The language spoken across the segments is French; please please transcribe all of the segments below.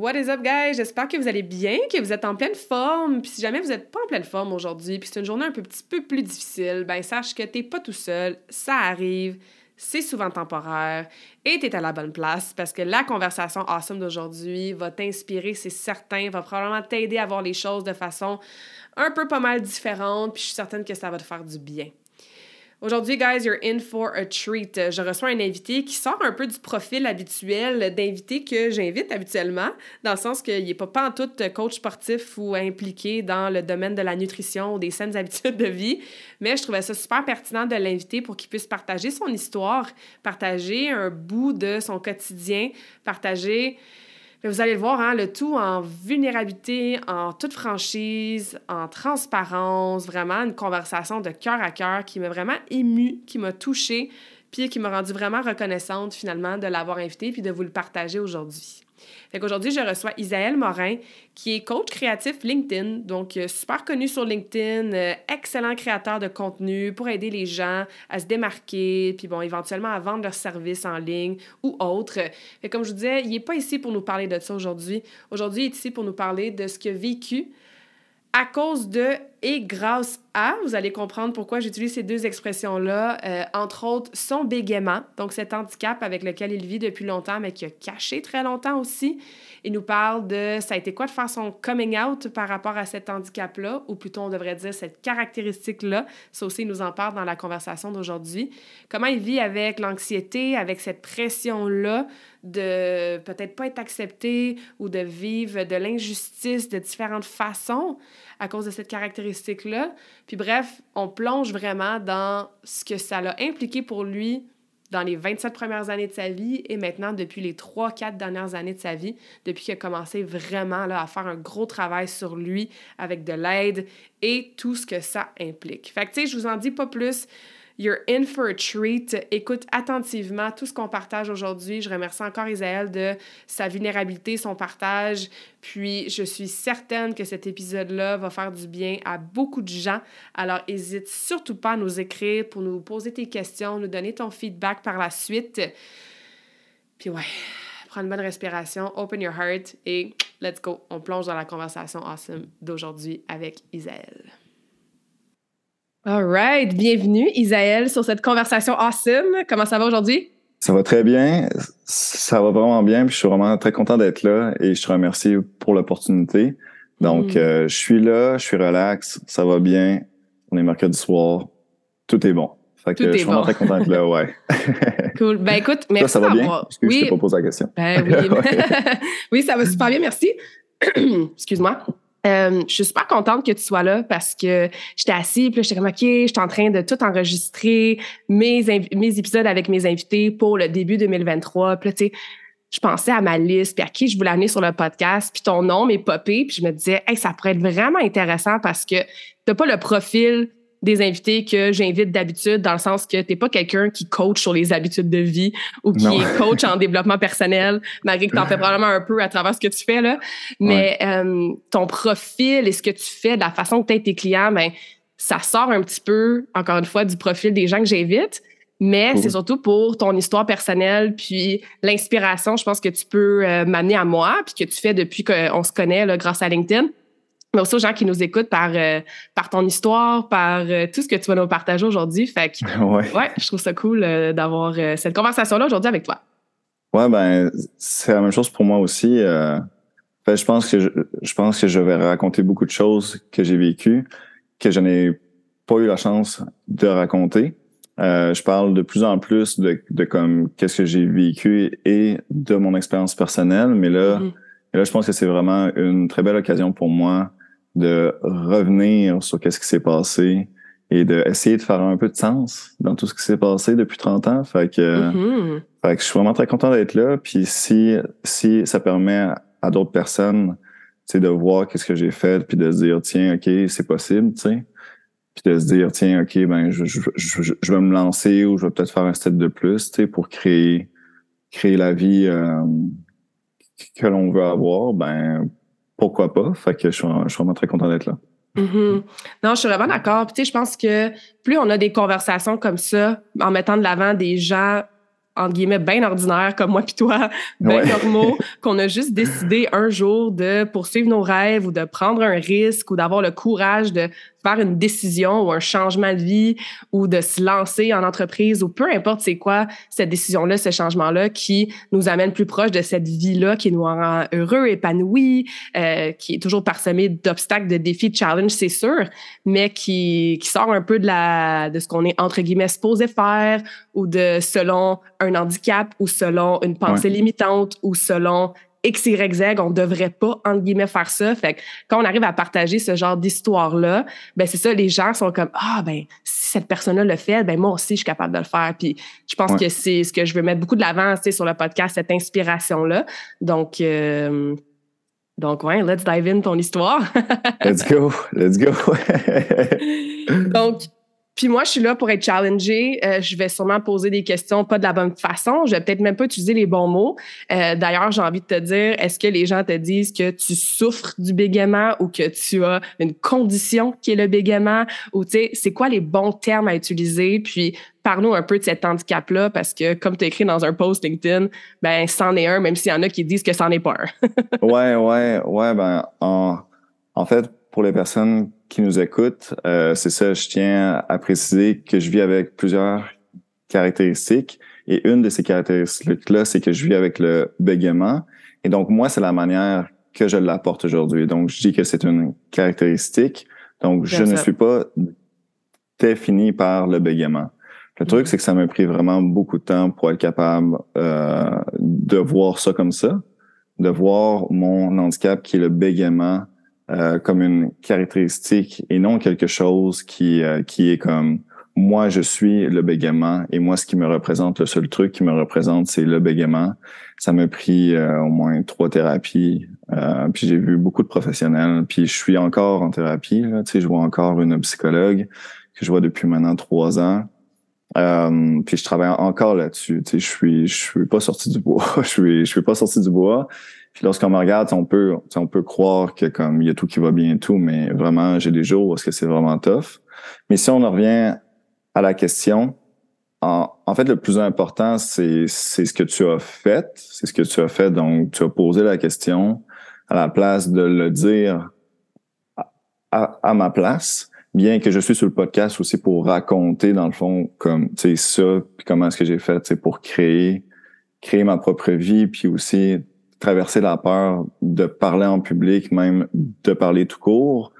What is up, guys? J'espère que vous allez bien, que vous êtes en pleine forme. Puis si jamais vous n'êtes pas en pleine forme aujourd'hui, puis c'est une journée un peu, petit peu plus difficile, ben sache que t'es pas tout seul, ça arrive c'est souvent temporaire et tu es à la bonne place parce que la conversation awesome d'aujourd'hui va t'inspirer, c'est certain, va probablement t'aider à voir les choses de façon un peu pas mal différente, puis je suis certaine que ça va te faire du bien. Aujourd'hui, guys, you're in for a treat. Je reçois un invité qui sort un peu du profil habituel d'invité que j'invite habituellement, dans le sens qu'il n'est pas, en tout coach sportif ou impliqué dans le domaine de la nutrition ou des saines habitudes de vie, mais je trouvais ça super pertinent de l'inviter pour qu'il puisse partager son histoire, partager un bout de son quotidien, partager vous allez le voir, hein, le tout en vulnérabilité, en toute franchise, en transparence, vraiment une conversation de cœur à cœur qui m'a vraiment émue, qui m'a touchée, puis qui m'a rendue vraiment reconnaissante finalement de l'avoir invité puis de vous le partager aujourd'hui. Fait qu'aujourd'hui, je reçois Isaël Morin, qui est coach créatif LinkedIn, donc euh, super connu sur LinkedIn, euh, excellent créateur de contenu pour aider les gens à se démarquer, puis bon, éventuellement à vendre leurs services en ligne ou autres. Fait comme je vous disais, il n'est pas ici pour nous parler de ça aujourd'hui. Aujourd'hui, il est ici pour nous parler de ce qu'il a vécu à cause de et grâce à, vous allez comprendre pourquoi j'utilise ces deux expressions-là, euh, entre autres son bégaiement, donc cet handicap avec lequel il vit depuis longtemps, mais qui a caché très longtemps aussi. Il nous parle de ça a été quoi de faire son coming out par rapport à cet handicap-là, ou plutôt on devrait dire cette caractéristique-là. Ça aussi, il nous en parle dans la conversation d'aujourd'hui. Comment il vit avec l'anxiété, avec cette pression-là de peut-être pas être accepté ou de vivre de l'injustice de différentes façons à cause de cette caractéristique-là. Puis bref, on plonge vraiment dans ce que ça l'a impliqué pour lui dans les 27 premières années de sa vie et maintenant depuis les 3-4 dernières années de sa vie, depuis qu'il a commencé vraiment là, à faire un gros travail sur lui avec de l'aide et tout ce que ça implique. Fait que tu sais, je vous en dis pas plus. You're in for a treat. Écoute attentivement tout ce qu'on partage aujourd'hui. Je remercie encore Isaël de sa vulnérabilité, son partage. Puis, je suis certaine que cet épisode-là va faire du bien à beaucoup de gens. Alors, n'hésite surtout pas à nous écrire pour nous poser tes questions, nous donner ton feedback par la suite. Puis, ouais, prends une bonne respiration, open your heart et let's go. On plonge dans la conversation awesome d'aujourd'hui avec Isaël. All right. Bienvenue, Isaël, sur cette conversation awesome. Comment ça va aujourd'hui? Ça va très bien. Ça va vraiment bien. Puis je suis vraiment très content d'être là et je te remercie pour l'opportunité. Donc, mm. euh, je suis là, je suis relax, ça va bien. On est mercredi soir. Tout est bon. Fait que je suis vraiment très content d'être là, ouais. cool. Ben écoute, merci. ça va bien? Oui. je te pose la question. Ben oui. oui, ça va super bien, merci. Excuse-moi. Euh, je suis super contente que tu sois là parce que j'étais assise, puis j'étais comme, OK, j'étais en train de tout enregistrer, mes, mes épisodes avec mes invités pour le début 2023. Puis tu sais, je pensais à ma liste, puis à qui je voulais amener sur le podcast, puis ton nom m'est popé, puis je me disais, hey, ça pourrait être vraiment intéressant parce que t'as pas le profil des invités que j'invite d'habitude, dans le sens que tu n'es pas quelqu'un qui coach sur les habitudes de vie ou qui est coach en développement personnel, malgré que tu en fais probablement un peu à travers ce que tu fais. Là. Mais euh, ton profil et ce que tu fais, de la façon que tu aides tes clients, ben, ça sort un petit peu, encore une fois, du profil des gens que j'invite. Mais c'est surtout pour ton histoire personnelle, puis l'inspiration, je pense que tu peux euh, m'amener à moi, puis que tu fais depuis qu'on se connaît là, grâce à LinkedIn mais aussi aux gens qui nous écoutent par, euh, par ton histoire, par euh, tout ce que tu vas nous partager aujourd'hui. Fait que, ouais. je trouve ça cool euh, d'avoir cette conversation-là aujourd'hui avec toi. Ouais, ben, c'est la même chose pour moi aussi. Fait, je pense que je, je, pense que je vais raconter beaucoup de choses que j'ai vécues, que je n'ai pas eu la chance de raconter. je parle de plus en plus de, de comme qu'est-ce que j'ai vécu et de mon expérience personnelle, mais là, mm-hmm Et là, je pense que c'est vraiment une très belle occasion pour moi de revenir sur qu'est-ce qui s'est passé et d'essayer de faire un peu de sens dans tout ce qui s'est passé depuis 30 ans. Fait que, Mhm. fait que je suis vraiment très content d'être là. Puis si, si ça permet à d'autres personnes tu sais, de voir qu'est-ce que j'ai fait, puis de se dire, tiens, OK, c'est possible, tu sais. Puis de se dire, tiens, OK, ben, je, je, je, je vais me lancer ou je vais peut-être faire un step de plus, tu sais, pour créer, créer la vie euh, que l'on veut avoir, ben, pourquoi pas? Fait que je suis, je suis vraiment très content d'être là. Mhm. Non, je suis vraiment d'accord. Puis, tu sais, je pense que plus on a des conversations comme ça, en mettant de l'avant des gens, entre guillemets, bien ordinaires comme moi puis toi, bien Ouais. normaux, qu'on a juste décidé un jour de poursuivre nos rêves ou de prendre un risque ou d'avoir le courage de faire une décision ou un changement de vie ou de se lancer en entreprise ou peu importe c'est quoi cette décision-là, ce changement-là qui nous amène plus proche de cette vie-là qui nous rend heureux, épanouis, euh, qui est toujours parsemée d'obstacles, de défis, de challenges, c'est sûr, mais qui, qui sort un peu de, la, de ce qu'on est entre guillemets supposé faire ou de selon un handicap ou selon une pensée limitante ou selon X, Y, Z, on devrait pas, entre guillemets, faire ça. Fait que quand on arrive à partager ce genre d'histoire-là, ben c'est ça, les gens sont comme, ah, ben, si cette personne-là le fait, ben moi aussi, je suis capable de le faire. Puis je pense Ouais. que c'est ce que je veux mettre beaucoup de l'avant, tu sais, sur le podcast, cette inspiration-là. Donc, euh, donc, ouais, let's dive in ton histoire. Let's go, let's go. Donc, puis moi, je suis là pour être challengée. Euh, je vais sûrement poser des questions pas de la bonne façon. Je vais peut-être même pas utiliser les bons mots. Euh, D'ailleurs, j'ai envie de te dire, est-ce que les gens te disent que tu souffres du bégaiement ou que tu as une condition qui est le bégaiement? Ou tu sais, c'est quoi les bons termes à utiliser? Puis, parle-nous un peu de cet handicap-là parce que, comme tu as écrit dans un post LinkedIn, ben, c'en est un, même s'il y en a qui disent que c'en est pas un. ouais, ouais, ouais, ben, en, en fait, pour les personnes qui nous écoutent, euh, c'est ça, je tiens à préciser que je vis avec plusieurs caractéristiques. Et une de ces caractéristiques-là, c'est que je vis avec le bégaiement. Et donc, moi, c'est la manière que je l'apporte aujourd'hui. Donc, je dis que c'est une caractéristique. Donc, je ne suis pas défini par le bégaiement. Le truc, c'est que ça m'a pris vraiment beaucoup de temps pour être capable euh, de voir ça comme ça, de voir mon handicap qui est le bégaiement euh, comme une caractéristique et non quelque chose qui euh, qui est comme moi je suis le bégaiement et moi ce qui me représente le seul truc qui me représente c'est le bégaiement. Ça m'a pris euh, au moins trois thérapies euh, puis j'ai vu beaucoup de professionnels puis je suis encore en thérapie là, je vois encore une psychologue que je vois depuis maintenant trois ans. Euh, puis je travaille encore là-dessus. Tu sais, je suis, je suis pas sorti du bois. je suis, je suis pas sorti du bois. Puis lorsqu'on me regarde, on peut, on peut croire que comme il y a tout qui va bien et tout, mais vraiment, j'ai des jours où est-ce que c'est vraiment tough. Mais si on en revient à la question, en, en fait, le plus important, c'est, c'est ce que tu as fait. C'est ce que tu as fait. Donc, tu as posé la question à la place de le dire à, à, ma place bien que je suis sur le podcast aussi pour raconter dans le fond comme tu ça comment est-ce que j'ai fait c'est pour créer créer ma propre vie puis aussi traverser la peur de parler en public même de parler tout court.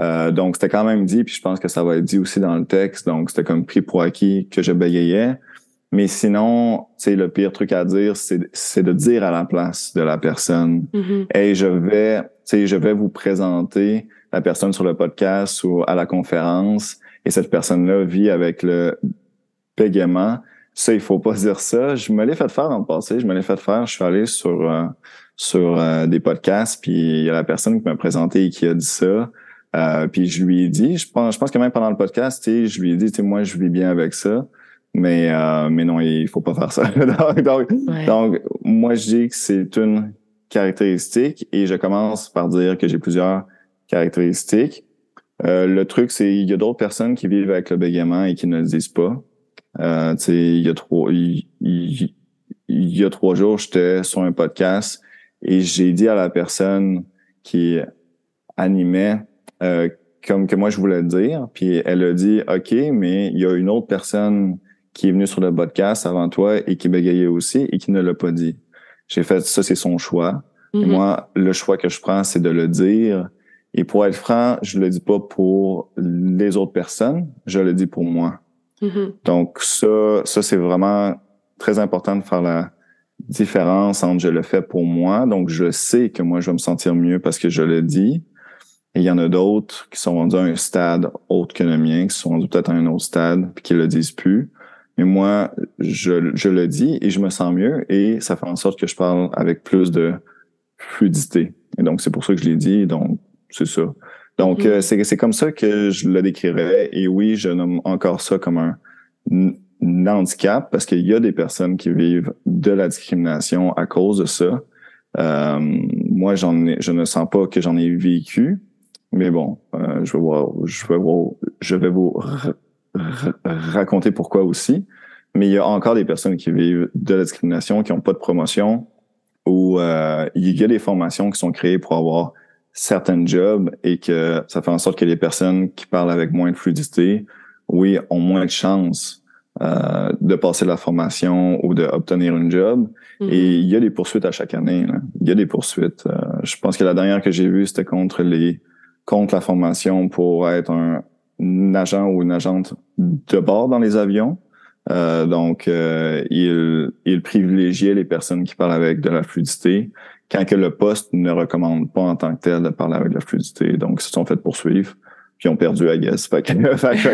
Euh, donc c'était quand même dit puis je pense que ça va être dit aussi dans le texte. Donc c'était comme pris pour acquis que je bégayais. Mais sinon tu sais le pire truc à dire c'est de dire à la place de la personne. Mhm. hey je vais tu sais je vais vous présenter la personne sur le podcast ou à la conférence. Et cette personne-là vit avec le bégaiement. Ça, il faut pas dire ça. Je me l'ai fait faire dans le passé. Je me l'ai fait faire. Je suis allé sur euh, sur euh, des podcasts, puis il y a la personne qui m'a présenté et qui a dit ça. Euh, puis je lui ai dit, je pense, je pense que même pendant le podcast, tu sais, je lui ai dit, moi, je vis bien avec ça. Mais euh, mais non, il faut pas faire ça. donc, donc, Ouais. donc, moi, je dis que c'est une caractéristique et je commence par dire que j'ai plusieurs caractéristiques. Euh, le truc, c'est il y a d'autres personnes qui vivent avec le bégaiement et qui ne le disent pas. Euh, tu sais, il y a trois, il, y a trois jours, j'étais sur un podcast et j'ai dit à la personne qui animait euh, comme que moi je voulais le dire, puis elle a dit OK, mais il y a une autre personne qui est venue sur le podcast avant toi et qui bégayait aussi et qui ne l'a pas dit. J'ai fait ça, c'est son choix. Et Mhm. moi, le choix que je prends, c'est de le dire. Et pour être franc, je le dis pas pour les autres personnes, je le dis pour moi. Mhm. Donc ça, ça c'est vraiment très important de faire la différence entre je le fais pour moi, donc je sais que moi je vais me sentir mieux parce que je le dis. Et il y en a d'autres qui sont rendus à un stade autre que le mien, qui sont rendus peut-être à un autre stade, puis qui le disent plus. Mais moi, je, je le dis et je me sens mieux et ça fait en sorte que je parle avec plus de fluidité. Et donc, c'est pour ça que je l'ai dit. Donc, c'est ça. Donc, euh, mm. c'est comme ça que je le décrirais. Et oui, je nomme encore ça comme un, handicap parce qu'il y a des personnes qui vivent de la discrimination à cause de ça. Euh, moi, j'en ai, je ne sens pas que j'en ai vécu, mais bon, euh, je vais voir, je vais voir, je vais vous raconter pourquoi aussi. Mais il y a encore des personnes qui vivent de la discrimination, qui n'ont pas de promotion, ou euh, il y a des formations qui sont créées pour avoir certains jobs et que ça fait en sorte que les personnes qui parlent avec moins de fluidité, oui, ont moins de chances euh, de passer la formation ou d'obtenir une job. Mm-hmm. Et il y a des poursuites à chaque année. Il y a des poursuites. Euh, je pense que la dernière que j'ai vue, c'était contre les contre la formation pour être un, agent ou une agente de bord dans les avions. Euh, donc, euh, il, il privilégiait les personnes qui parlent avec de la fluidité quand que le poste ne recommande pas en tant que tel de parler avec de la fluidité. Donc, ils se sont fait poursuivre puis ont perdu, I guess. Fait que,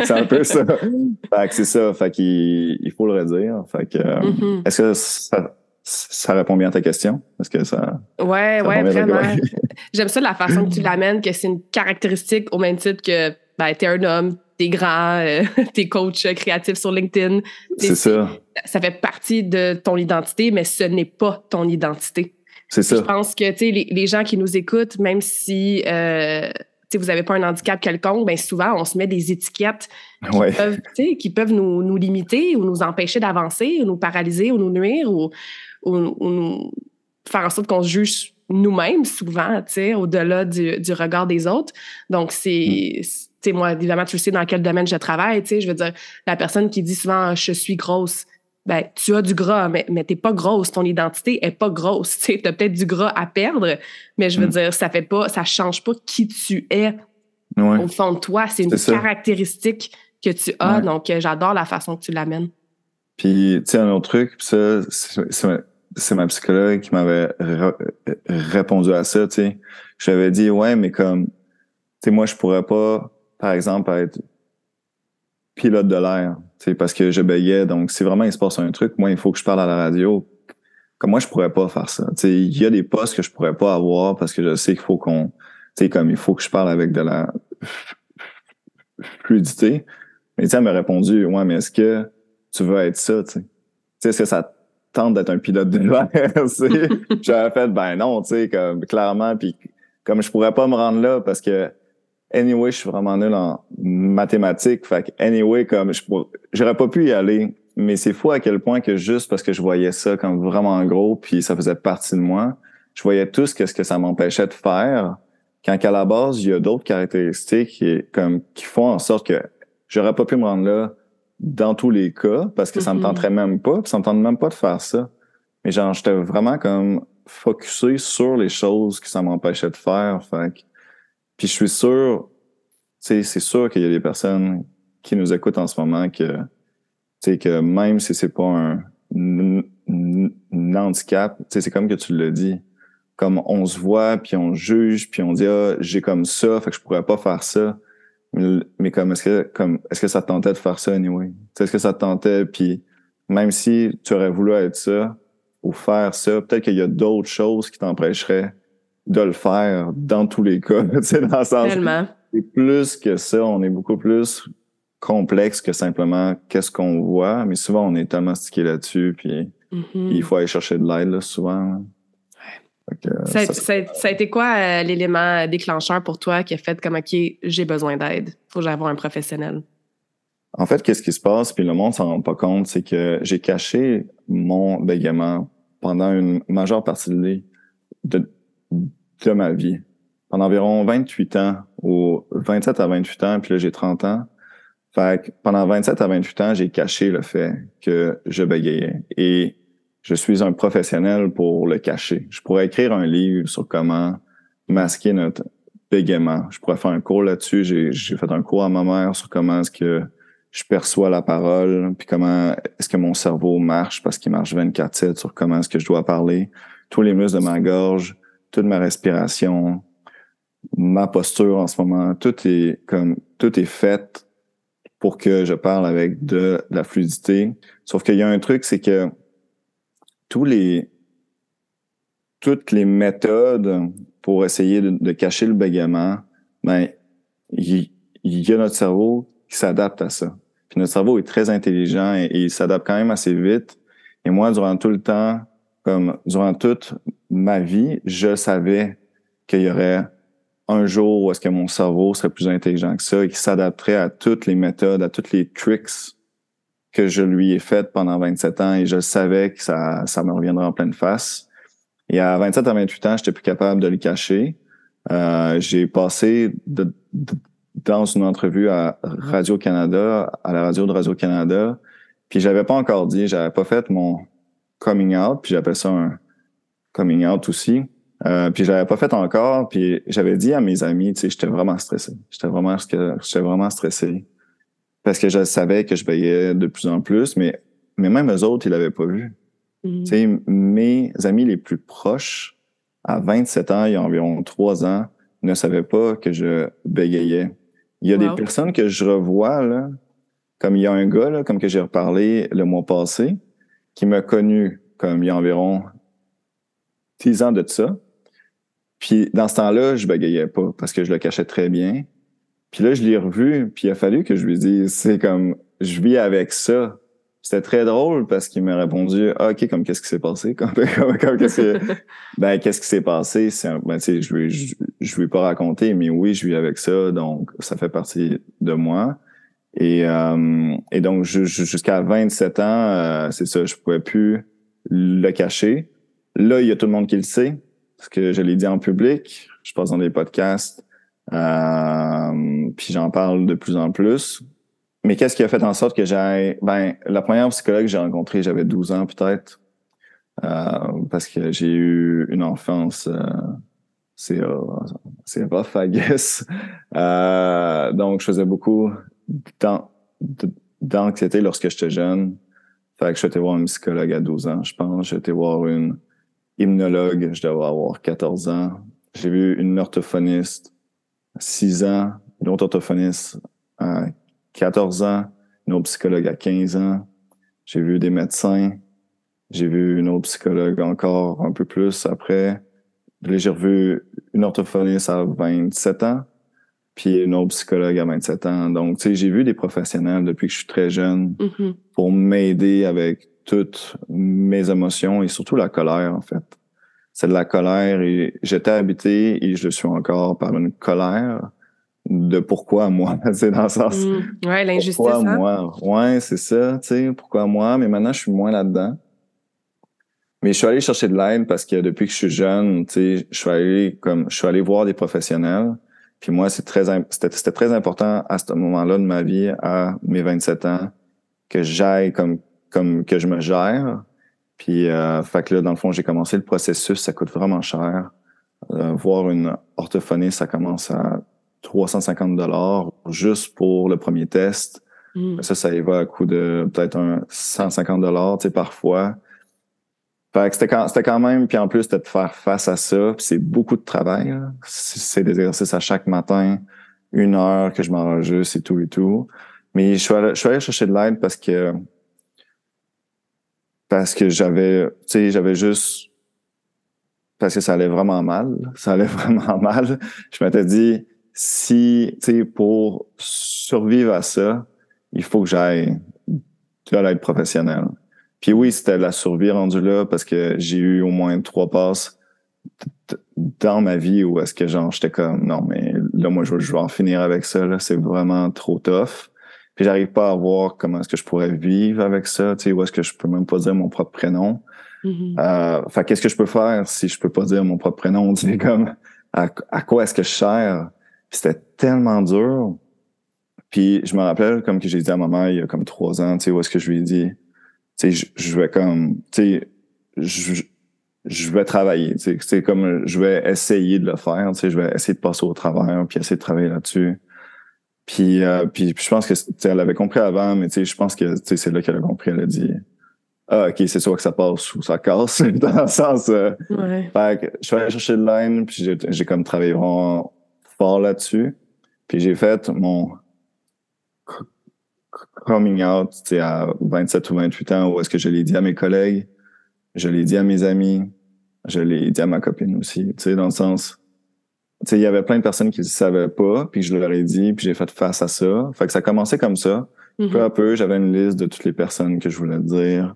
c'est un peu ça. Fait que c'est ça. Fait qu'il il faut le redire. Fait que, euh, mm-hmm. est-ce que ça, ça répond bien à ta question? Est-ce que ça. Ouais, ouais, vraiment. J'aime ça la façon que tu l'amènes, que c'est une caractéristique au même titre que ben, t'es un homme, t'es grand, euh, t'es coach créatif sur LinkedIn. C'est ça. Ça fait partie de ton identité, mais ce n'est pas ton identité. C'est ça. Je pense que les, les gens qui nous écoutent, même si euh, vous n'avez pas un handicap quelconque, ben souvent, on se met des étiquettes qui peuvent, qui peuvent nous, nous, limiter ou nous empêcher d'avancer, ou nous paralyser, ou nous nuire, ou, ou, nous faire en sorte qu'on se juge nous-mêmes souvent, au-delà du, du, regard des autres. Donc, c'est... Mm. moi, évidemment, tu sais dans quel domaine je travaille, je veux dire, la personne qui dit souvent « je suis grosse », ben, tu as du gras, mais, mais t'es pas grosse. Ton identité est pas grosse. Tu as peut-être du gras à perdre, mais je veux mm. dire, ça fait pas, ça change pas qui tu es au fond de toi. C'est une caractéristique que tu as. Donc, euh, j'adore la façon que tu l'amènes. Puis, tu sais, un autre truc, ça, c'est ma psychologue qui m'avait répondu à ça, tu sais. J'avais dit, ouais, mais comme, tu sais, moi, je pourrais pas, par exemple, être pilote de l'air, parce que je bégayais. Donc, si vraiment il se passe un truc, moi, il faut que je parle à la radio. Comme moi, je pourrais pas faire ça. Il y a des postes que je pourrais pas avoir parce que je sais qu'il faut qu'on, tu comme il faut que je parle avec de la fluidité. Mais elle m'a répondu, ouais, mais est-ce que tu veux être ça, tu sais? Est-ce que ça tente d'être un pilote de l'air, J'avais fait, ben non, tu sais, comme, clairement, puis comme je pourrais pas me rendre là parce que anyway, je suis vraiment nul en mathématiques. Fait que anyway, comme je j'aurais pas pu y aller. Mais c'est fou à quel point que juste parce que je voyais ça comme vraiment gros, puis ça faisait partie de moi, je voyais tout ce que, ce que ça m'empêchait de faire. Quand qu'à la base, il y a d'autres caractéristiques qui, comme, qui font en sorte que j'aurais pas pu me rendre là dans tous les cas parce que ça me mm-hmm. tenterait même pas, puis ça me tente même pas de faire ça. Mais genre, j'étais vraiment comme focusé sur les choses que ça m'empêchait de faire. Fait puis je suis sûr, c'est sûr qu'il y a des personnes qui nous écoutent en ce moment que, que même si c'est pas un, handicap, c'est comme que tu l'as dit, comme on se voit, puis on juge, puis on dit ah j'ai comme ça, fait que je pourrais pas faire ça. Mais, comme est-ce que comme est-ce que ça te tentait de faire ça anyway? Est-ce que ça te tentait, puis même si tu aurais voulu être ça ou faire ça, peut-être qu'il y a d'autres choses qui t'empêcheraient de le faire dans tous les cas. Tu sais, dans le sens. C'est plus que ça, on est beaucoup plus complexe que simplement qu'est-ce qu'on voit, mais souvent on est tellement stické là-dessus, puis mm-hmm. il faut aller chercher de l'aide là, souvent. ça, a été quoi euh, l'élément déclencheur pour toi qui a fait comme OK, j'ai besoin d'aide, faut que j'aille un professionnel? En fait, qu'est-ce qui se passe, puis le monde s'en rend pas compte, c'est que j'ai caché mon bégaiement pendant une majeure partie de, de, de ma vie. Pendant environ 28 ans, ou 27 à 28 ans, puis là, j'ai 30 ans. Fait que pendant 27 à 28 ans, j'ai caché le fait que je bégayais. Et je suis un professionnel pour le cacher. Je pourrais écrire un livre sur comment masquer notre bégaiement. Je pourrais faire un cours là-dessus. J'ai fait un cours à ma mère sur comment est-ce que je perçois la parole, puis comment est-ce que mon cerveau marche parce qu'il marche 24/7 sur comment est-ce que je dois parler, tous les muscles de ma gorge, toute ma respiration, ma posture en ce moment, tout est comme tout est fait pour que je parle avec de, la fluidité. Sauf qu'il y a un truc, c'est que tous les toutes les méthodes pour essayer de, cacher le bégaiement, ben il y a notre cerveau qui s'adapte à ça notre cerveau est très intelligent et, il s'adapte quand même assez vite. Et moi, durant tout le temps, comme durant toute ma vie, je savais qu'il y aurait un jour où est-ce que mon cerveau serait plus intelligent que ça et qu'il s'adapterait à toutes les méthodes, à toutes les tricks que je lui ai faites pendant 27 ans et je savais que ça, ça me reviendrait en pleine face. Et à 27 à 28 ans, j'étais plus capable de le cacher. Euh, j'ai passé de, dans une entrevue à Radio-Canada, à la radio de Radio-Canada, puis j'avais pas encore dit, j'avais pas fait mon coming out, puis j'appelle ça un coming out aussi. Euh, puis j'avais pas fait encore, puis j'avais dit à mes amis, tu sais, j'étais vraiment stressé. J'étais vraiment, j'étais vraiment stressé parce que je savais que je veillais de plus en plus, mais mais même eux autres, ils l'avaient pas vu. Mm-hmm. Tu sais, mes amis les plus proches, à 27 ans, il y a environ trois ans, ne savaient pas que je bégayais. Il y a des personnes que je revois, là, comme il y a un gars, là, comme que j'ai reparlé le mois passé, qui m'a connu comme il y a environ 10 ans de ça. Puis dans ce temps-là, je bégayais pas parce que je le cachais très bien. Puis là, je l'ai revu, puis il a fallu que je lui dise, c'est comme, je vis avec ça. C'était très drôle parce qu'il m'a répondu ah, OK, comme qu'est-ce qui s'est passé? Comme, comme, qu'est-ce que, ben, qu'est-ce qui s'est passé? C'est ben, je lui, je, je lui ai pas raconté, mais oui, je vis avec ça, donc ça fait partie de moi. Et, euh, et donc, jusqu'à 27 ans, euh, c'est ça, je pouvais plus le cacher. Là, il y a tout le monde qui le sait, parce que je l'ai dit en public, je passe dans des podcasts, euh, puis j'en parle de plus en plus. Mais qu'est-ce qui a fait en sorte que j'ai... Ben, la première psychologue que j'ai rencontrée, j'avais 12 ans peut-être, euh, parce que j'ai eu une enfance... Euh, c'est euh, c'est rough, I guess. Euh, donc, je faisais beaucoup d'anxiété lorsque j'étais jeune. Fait que j'étais voir un psychologue à 12 ans, je pense. J'étais voir une hymnologue, je devais avoir 14 ans. J'ai vu une orthophoniste à 6 ans, une autre orthophoniste à 14 ans, une autre psychologue à 15 ans. J'ai vu des médecins. J'ai vu une autre psychologue encore un peu plus après. J'ai revu une orthophoniste à 27 ans, puis une autre psychologue à 27 ans. Donc, tu sais, j'ai vu des professionnels depuis que je suis très jeune mm-hmm. pour m'aider avec toutes mes émotions et surtout la colère, en fait. C'est de la colère et j'étais habité et je suis encore par une colère de pourquoi moi, c'est dans le sens. Mm. Ouais, l'injustice. Pourquoi hein? moi? Ouais, c'est ça, tu sais, pourquoi moi? Mais maintenant, je suis moins là-dedans. Mais je suis allé chercher de l'aide parce que depuis que je suis jeune, tu sais, je suis allé comme je suis allé voir des professionnels. Puis moi, c'est très c'était très important à ce moment-là de ma vie, à mes 27 ans, que j'aille comme comme que je me gère. Puis euh, fait que là, dans le fond, j'ai commencé le processus, ça coûte vraiment cher. Euh, voir une orthophoniste, ça commence à 350 dollars juste pour le premier test. Mm. Ça, ça y va à coût de peut-être un 150 dollars, tu sais, parfois. Fait que c'était quand, c'était quand même, puis en plus, c'était de faire face à ça. c'est beaucoup de travail. C'est des exercices à chaque matin, une heure que je m'enregistre et tout et tout. Mais je suis allé, je suis allé chercher de l'aide parce que parce que j'avais, tu sais, j'avais juste parce que ça allait vraiment mal. Ça allait vraiment mal. Je m'étais dit, si, tu sais, pour survivre à ça, il faut que j'aille de l'aide professionnelle. Puis oui, c'était la survie rendue là parce que j'ai eu au moins trois passes dans ma vie où est-ce que genre j'étais comme non mais là moi je, vais en finir avec ça là. C'est vraiment trop tough. Puis j'arrive pas à voir comment est-ce que je pourrais vivre avec ça tu sais où est-ce que je peux même pas dire mon propre prénom. Mm-hmm. euh, fait qu'est-ce que je peux faire si je peux pas dire mon propre prénom? Tu sais comme à, quoi est-ce que je sers? C'était tellement dur. Puis je me rappelle comme que j'ai dit à ma mère il y a comme trois ans tu sais où est-ce que je lui ai dit tu sais, je, vais comme, tu sais, je, je vais travailler, sais, comme, je vais essayer de le faire, tu sais, je vais essayer de passer au travers, puis essayer de travailler là-dessus. Puis, euh, puis, je pense que elle avait compris avant, mais je pense que c'est là qu'elle a compris. Elle a dit Ah, ok, c'est soit que ça passe ou ça casse. dans le sens. Euh, fait que je suis allé chercher de l'aide, puis j'ai comme travaillé vraiment fort là-dessus. Puis j'ai fait mon coming out à 27 ou 28 ans où est-ce que je l'ai dit à mes collègues, je l'ai dit à mes amis, je l'ai dit à ma copine aussi, tu sais, dans le sens, tu sais, il y avait plein de personnes qui ne savaient pas, puis je leur ai dit, puis j'ai fait face à ça. Fait que ça a commencé comme ça. Mm-hmm. Peu à peu, j'avais une liste de toutes les personnes que je voulais dire.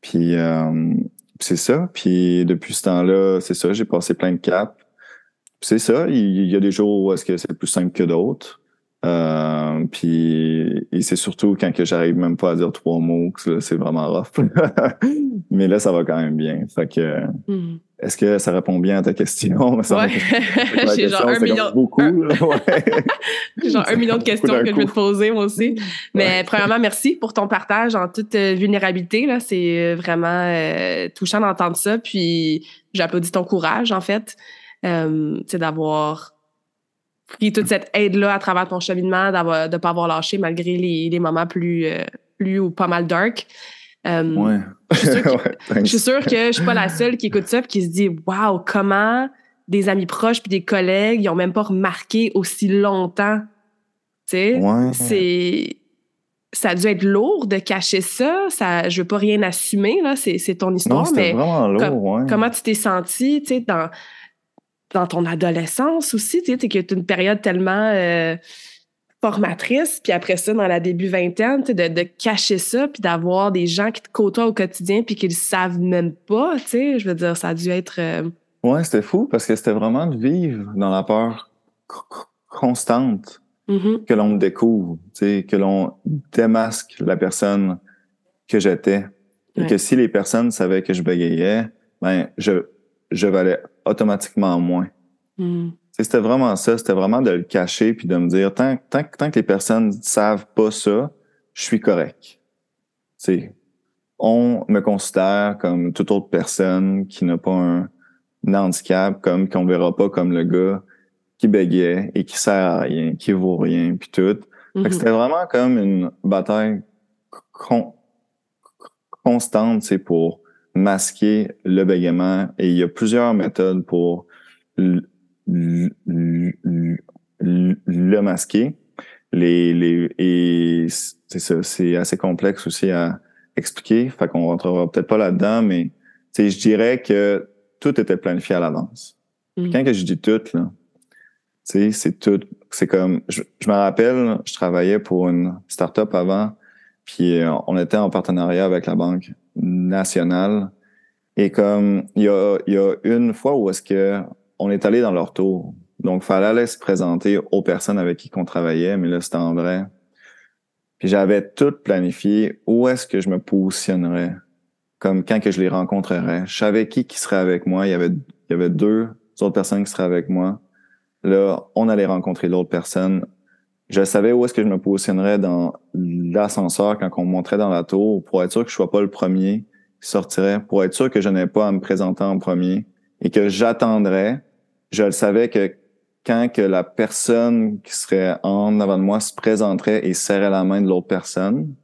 Puis euh, c'est ça. Puis depuis ce temps-là, c'est ça, j'ai passé plein de caps. C'est ça, il y a des jours où est-ce que c'est plus simple que d'autres. Euh, puis et c'est surtout quand que j'arrive même pas à dire trois mots que c'est vraiment rough. Mais là, ça va quand même bien. Fait que hmm. est-ce que ça répond bien à ta question? Ouais. J'ai genre un million. Beaucoup, genre un million de questions que je vais te poser moi aussi. Mais premièrement, merci pour ton partage en toute euh, vulnérabilité. Là, c'est euh, vraiment euh, touchant d'entendre ça. Puis j'applaudis ton courage en fait, euh, d'avoir pris toute cette aide-là à travers ton cheminement, de ne pas avoir lâché malgré les, les moments plus, euh, plus ou pas mal dark. Euh, ouais. Je suis sûre que je ne suis pas la seule qui écoute ça et qui se dit Waouh, comment des amis proches puis des collègues, ils n'ont même pas remarqué aussi longtemps. Tu sais, c'est. Ça a dû être lourd de cacher ça. ça je veux pas rien assumer, là. C'est, ton histoire. Non, mais vraiment lourd, comment tu t'es senti, tu sais, dans dans ton adolescence aussi, tu sais, que une période tellement euh, formatrice, puis après ça, dans la début vingtaine, de, de cacher ça, puis d'avoir des gens qui te côtoient au quotidien, puis qu'ils le savent même pas, tu sais, je veux dire, ça a dû être... Euh, ouais, c'était fou, parce que c'était vraiment de vivre dans la peur constante mm-hmm. que l'on me découvre, tu sais, que l'on démasque la personne que j'étais. Et que si les personnes savaient que je bégayais, ben, je, je valais automatiquement moins. Hmm. C'était vraiment ça, c'était vraiment de le cacher puis de me dire tant, tant, tant que les personnes ne savent pas ça, je suis correct. T'sais, on me considère comme toute autre personne qui n'a pas un, handicap, comme qu'on verra pas comme le gars qui bégayait et qui sert à rien, qui vaut rien, puis tout. Mm-hmm. C'était vraiment comme une bataille constante, c'est pour masquer le bégaiement et il y a plusieurs méthodes pour le, masquer. Les, les, et c'est ça, c'est assez complexe aussi à expliquer. Fait qu'on rentrera peut-être pas là-dedans, mais je dirais que tout était planifié à l'avance. Mm. Quand que je dis tout, là, c'est tout. C'est comme, je, je, me rappelle, je travaillais pour une start-up avant, puis euh, on était en partenariat avec la banque Et comme il y a, y a une fois où est-ce que on est allé dans leur tour. Donc, fallait aller se présenter aux personnes avec qui on travaillait, mais là, c'était en vrai. Puis j'avais tout planifié où est-ce que je me positionnerais, comme quand que je les rencontrerais. Je savais qui qui serait avec moi. Il y avait, il y avait deux autres personnes qui seraient avec moi. Là, on allait rencontrer l'autre personne. Je savais où est-ce que je me positionnerais dans l'ascenseur quand on monterait dans la tour pour être sûr que je sois pas le premier qui sortirait, pour être sûr que je n'ai pas à me présenter en premier et que j'attendrais. Je le savais que quand que la personne qui serait en avant de moi se présenterait et serrait la main de l'autre personne,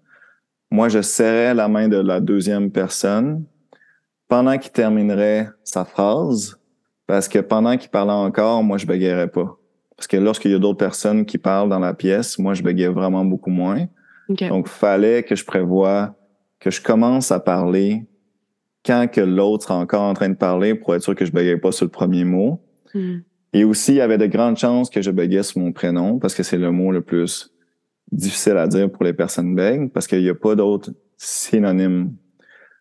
moi, je serrais la main de la deuxième personne pendant qu'il terminerait sa phrase, parce que pendant qu'il parlait encore, moi, je bégayerais pas. Parce que lorsqu'il y a d'autres personnes qui parlent dans la pièce, moi, je bégayais vraiment beaucoup moins. Okay. Donc, fallait que je prévoie que je commence à parler quand que l'autre sera encore en train de parler pour être sûr que je bégaye pas sur le premier mot. Hmm. Et aussi, il y avait de grandes chances que je bégayais sur mon prénom parce que c'est le mot le plus difficile à dire pour les personnes bègues parce qu'il n'y a pas d'autres synonymes.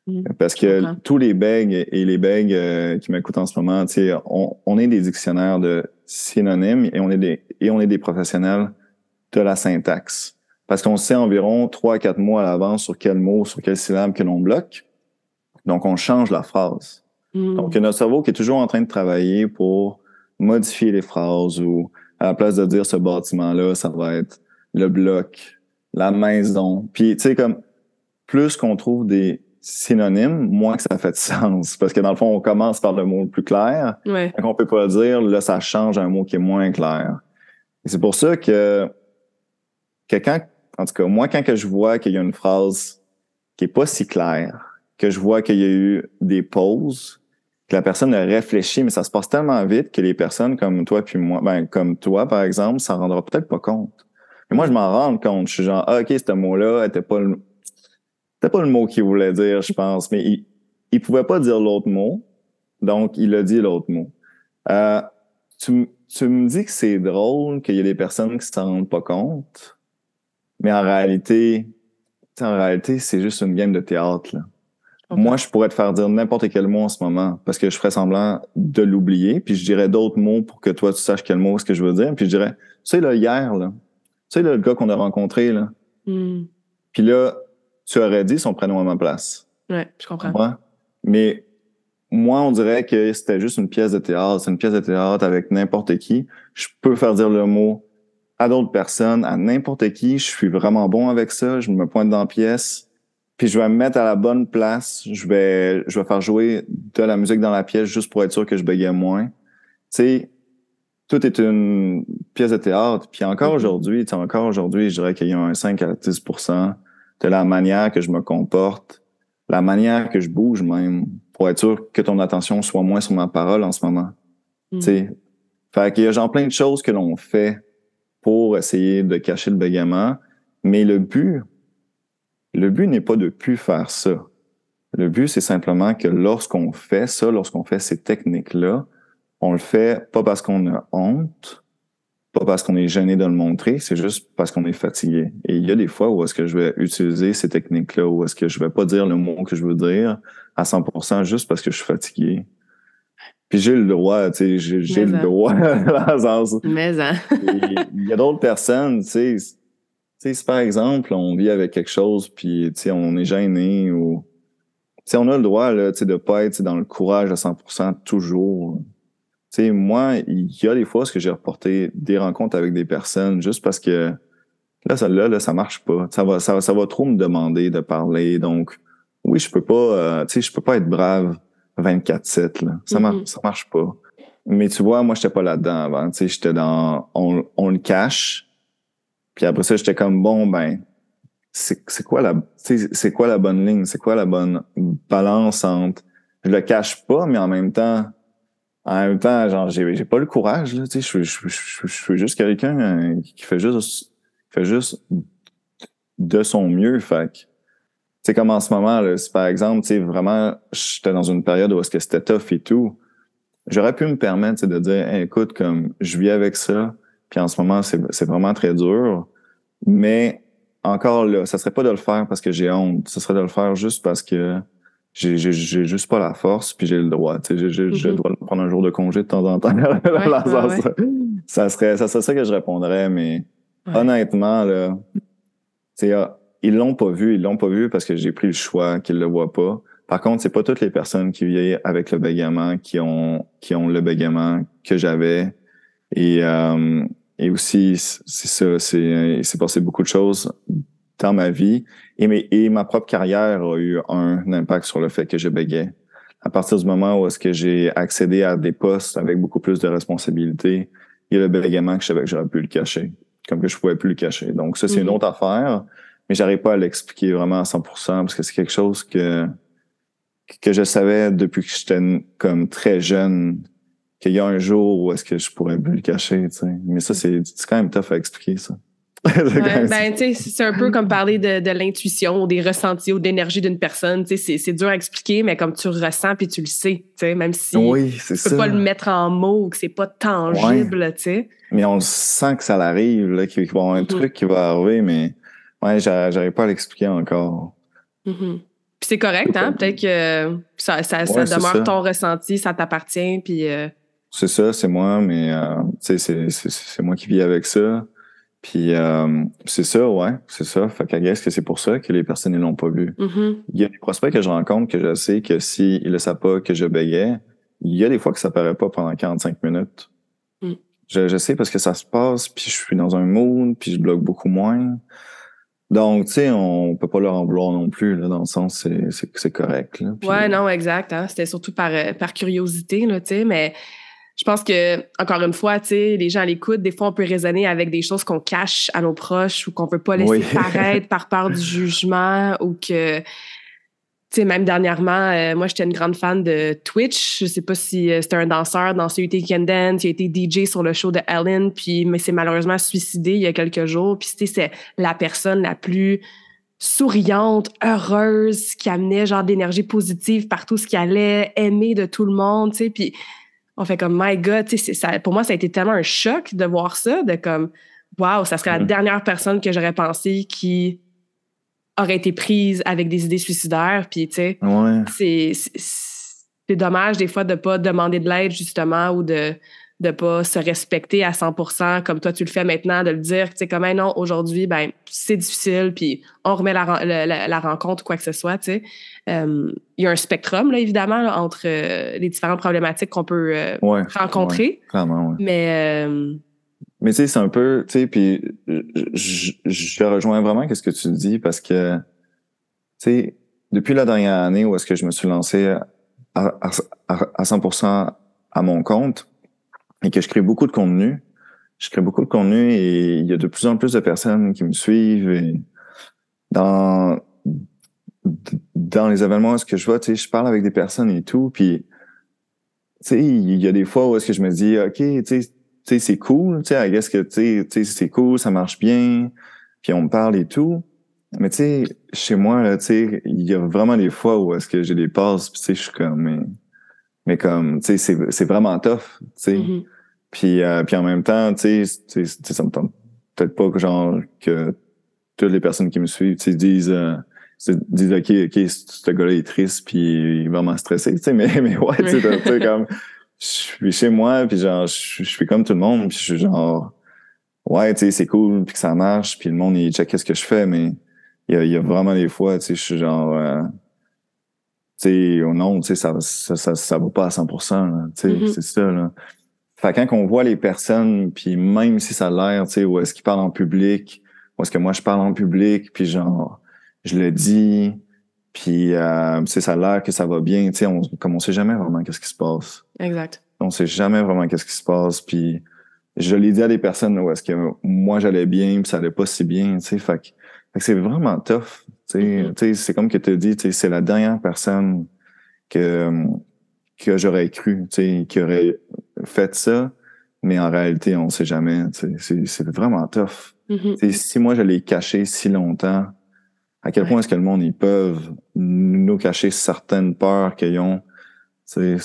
Hmm. Parce que tous les bègues et les bègues euh, qui m'écoutent en ce moment, on, on est des dictionnaires de synonymes et on est des, et on est des professionnels de la syntaxe. Parce qu'on sait environ trois à quatre mots à l'avance sur quel mot, sur quelle syllabe que l'on bloque. Donc, on change la phrase. Mm. Donc, il y a notre cerveau qui est toujours en train de travailler pour modifier les phrases ou à la place de dire ce bâtiment-là, ça va être le bloc, la maison. Puis, tu sais, comme plus qu'on trouve des synonymes, moins que ça fait de sens. Parce que dans le fond, on commence par le mot le plus clair. Ouais. Quand on peut pas le dire, là, ça change un mot qui est moins clair. Et c'est pour ça que quelqu'un, en tout cas, moi, quand que je vois qu'il y a une phrase qui est pas si claire, que je vois qu'il y a eu des pauses, que la personne a réfléchi, mais ça se passe tellement vite que les personnes comme toi puis moi, ben, comme toi, par exemple, s'en rendra peut-être pas compte. Mais moi, je m'en rends compte. Je suis genre, ah, OK, ce mot-là était pas le, c'était pas le mot qu'il voulait dire, je pense, mais il, il pouvait pas dire l'autre mot. Donc, il a dit l'autre mot. Euh, tu, tu me dis que c'est drôle qu'il y ait des personnes qui s'en rendent pas compte, mais en réalité, en réalité, c'est juste une game de théâtre. Là. Moi, je pourrais te faire dire n'importe quel mot en ce moment parce que je ferais semblant de l'oublier, puis je dirais d'autres mots pour que toi, tu saches quel mot ce que je veux dire. Puis je dirais, tu sais, là, hier, là, tu sais, là, le gars qu'on a rencontré, là. Hmm. Puis là, tu aurais dit son prénom à ma place. Ouais, je comprends. Mais moi, on dirait que c'était juste une pièce de théâtre. C'est une pièce de théâtre avec n'importe qui. Je peux faire dire le mot à d'autres personnes, à n'importe qui. Je suis vraiment bon avec ça. Je me pointe dans la pièce. Puis je vais me mettre à la bonne place. Je vais, je vais faire jouer de la musique dans la pièce juste pour être sûr que je bégaye moins. Tu sais, tout est une pièce de théâtre. Puis encore mm-hmm. aujourd'hui, encore aujourd'hui, je dirais qu'il y a un 5 à 10 de la manière que je me comporte, la manière que je bouge même, pour être sûr que ton attention soit moins sur ma parole en ce moment. Mm. Tu sais, fait qu'il y a genre plein de choses que l'on fait pour essayer de cacher le bégaiement, mais le but, le but n'est pas de plus faire ça. Le but, c'est simplement que lorsqu'on fait ça, lorsqu'on fait ces techniques-là, on le fait pas parce qu'on a honte, pas parce qu'on est gêné de le montrer, c'est juste parce qu'on est fatigué. Et il y a des fois où est-ce que je vais utiliser ces techniques-là, où est-ce que je vais pas dire le mot que je veux dire à 100% juste parce que je suis fatigué. Puis j'ai le droit, tu sais, j'ai le droit Mais hein. Il y a d'autres personnes, tu sais, tu sais, si par exemple, on vit avec quelque chose, puis, tu sais, on est gêné ou... Tu sais, on a le droit, là, tu sais, de pas être dans le courage à 100% toujours sais, moi, il y a des fois ce que j'ai reporté des rencontres avec des personnes juste parce que là, ça, là, là, ça marche pas. Ça va, ça, ça va trop me demander de parler. Donc, oui, je peux pas, euh, tu sais, je peux pas être brave 24-7, là. Ça, marche, mm-hmm. ça marche pas. Mais tu vois, moi, j'étais pas là-dedans avant. Tu sais, j'étais dans, on, on le cache. Puis après ça, j'étais comme, bon, ben, c'est quoi la, c'est quoi la bonne ligne? C'est quoi la bonne balance entre, je le cache pas, mais en même temps, en même temps, genre, j'ai, pas le courage, là, tu sais, je, je, je, suis juste quelqu'un euh, qui fait juste, fait juste de son mieux, fait tu comme en ce moment, là, si par exemple, tu vraiment, j'étais dans une période où est-ce que c'était tough et tout, j'aurais pu me permettre, de dire, écoute, comme, je vis avec ça, puis en ce moment, c'est, c'est vraiment très dur, mais encore là, ça serait pas de le faire parce que j'ai honte, ça serait de le faire juste parce que j'ai juste pas la force, puis j'ai le droit. Tu sais, je mm-hmm. dois prendre un jour de congé de temps en temps. Ça, serait, ça serait ça que je répondrais, mais honnêtement, là, tu ah, ils l'ont pas vu, ils l'ont pas vu parce que j'ai pris le choix qu'ils le voient pas. Par contre, c'est pas toutes les personnes qui vivent avec le bégaiement qui ont qui ont le bégaiement que j'avais. Et, euh, et aussi, c'est ça, c'est c'est passé beaucoup de choses dans ma vie et, mes, et ma propre carrière a eu un impact sur le fait que je bégayais. À partir du moment où est-ce que j'ai accédé à des postes avec beaucoup plus de responsabilités, il y a le bégaiement que je savais que j'aurais pu le cacher, comme que je pouvais plus le cacher. Donc ça, c'est une mm-hmm. autre affaire, mais j'arrive pas à l'expliquer vraiment à 100% parce que c'est quelque chose que que je savais depuis que j'étais comme très jeune qu'il y a un jour où est-ce que je pourrais plus le cacher, tu sais. Mais ça, c'est quand même tough à expliquer, ça. ben, c'est un peu comme parler de, de l'intuition ou des ressentis ou d'énergie d'une personne. C'est dur à expliquer, mais comme tu ressens puis tu le sais, même si oui, tu peux pas le mettre en mots ou que c'est pas tangible. sais. Mais on sent que ça l'arrive, qu'il va y avoir un mm-hmm. truc qui va arriver, mais ouais, j'arrive pas à l'expliquer encore. Mm-hmm. Puis c'est correct, hein? Peut-être que ça, ça, ça demeure ton ressenti, ça t'appartient, puis... Euh, c'est ça, c'est moi, mais euh, c'est moi qui vis avec ça. Puis euh, c'est ça, ouais, c'est ça. Fait qu'à guess que c'est pour ça que les personnes ne l'ont pas vu? Mm-hmm. Il y a des prospects que je rencontre que je sais que s'ils si ne savent pas que je bégayais, il y a des fois que ça paraît pas pendant 45 minutes. Mm. Je, je, sais parce que ça se passe, puis je suis dans un mood, puis je bloque beaucoup moins. Donc, tu sais, on peut pas leur en vouloir non plus, là, dans le sens, c'est correct. Là, ouais, non, exact. Hein? C'était surtout par, euh, par curiosité, là, tu sais, mais je pense que, encore une fois, tu sais, les gens à l'écoute, des fois, on peut raisonner avec des choses qu'on cache à nos proches ou qu'on veut pas laisser paraître par peur du jugement ou que, tu sais, même dernièrement, euh, moi, j'étais une grande fan de Twitch. Je sais pas si euh, c'était un danseur dans CUT Can Dance. Il a été DJ sur le show de Ellen, puis, mais c'est malheureusement suicidé il y a quelques jours. Puis, c'est la personne la plus souriante, heureuse, qui amenait genre d'énergie positive partout ce qui allait, aimée de tout le monde, tu sais. Puis, on fait comme my God, tu sais, ça, pour moi, ça a été tellement un choc de voir ça, de comme wow, ça serait la dernière personne que j'aurais pensé qui aurait été prise avec des idées suicidaires. Puis, tu sais, c'est, c'est dommage des fois de pas demander de l'aide, justement, ou de de pas se respecter à 100% comme toi tu le fais maintenant, de le dire, tu sais, comme non, aujourd'hui, ben c'est difficile, puis on remet la, la, rencontre, quoi que ce soit, tu sais. Euh, il y a un spectrum, là, évidemment, entre euh, les différentes problématiques qu'on peut euh, rencontrer. Mais... Mais tu sais, c'est un peu, tu sais, puis je, rejoins vraiment qu'est-ce que tu dis parce que, tu sais, depuis la dernière année où est-ce que je me suis lancé à, à, à 100% à mon compte, et que je crée beaucoup de contenu. Je crée beaucoup de contenu et il y a de plus en plus de personnes qui me suivent. Et dans dans les événements, est-ce que je vois, tu sais, je parle avec des personnes et tout, puis tu sais, il y a des fois où est-ce que je me dis, ok, tu sais, c'est cool, tu sais, guess que tu sais, c'est cool, ça marche bien, puis on me parle et tout. Mais tu sais, chez moi là, tu sais, il y a vraiment des fois où est-ce que j'ai des passes, tu sais, je suis comme, mais mais comme, tu sais, c'est vraiment tough, tu sais. Mm-hmm. Puis, euh, puis en même temps, tu sais, ça me tente peut-être pas que genre que toutes les personnes qui me suivent, tu sais, disent, euh, disent ok, ok, ce gars-là est triste puis il est vraiment stressé, tu sais, mais mais ouais, tu sais, comme, je suis chez moi puis genre, je, suis comme tout le monde puis je suis genre, ouais, tu sais, c'est cool puis que ça marche puis le monde il check qu'est-ce que je fais, mais il y a, y a vraiment des fois, tu sais, je suis genre euh, tu sais, non, tu sais, ça, ça, ça, ça, va pas à 100%, tu sais, c'est ça, là. Fait quand on voit les personnes, puis même si ça a l'air, tu sais, où est-ce qu'ils parlent en public, où est-ce que moi je parle en public, puis genre, je le dis, puis euh, ça a l'air que ça va bien, tu sais, on, comme on sait jamais vraiment qu'est-ce qui se passe. Exact. On sait jamais vraiment qu'est-ce qui se passe, puis je l'ai dit à des personnes où est-ce que moi j'allais bien, puis ça allait pas si bien, tu sais, fait que, c'est vraiment tough, Mm-hmm. C'est comme que tu dis, c'est la dernière personne que, que j'aurais cru, qui aurait fait ça, mais en réalité, on sait jamais. C'est vraiment tough. Mm-hmm. Si moi, je l'ai caché si longtemps, à quel point est-ce que le monde, ils peuvent nous cacher certaines peurs qu'ils ont, c'est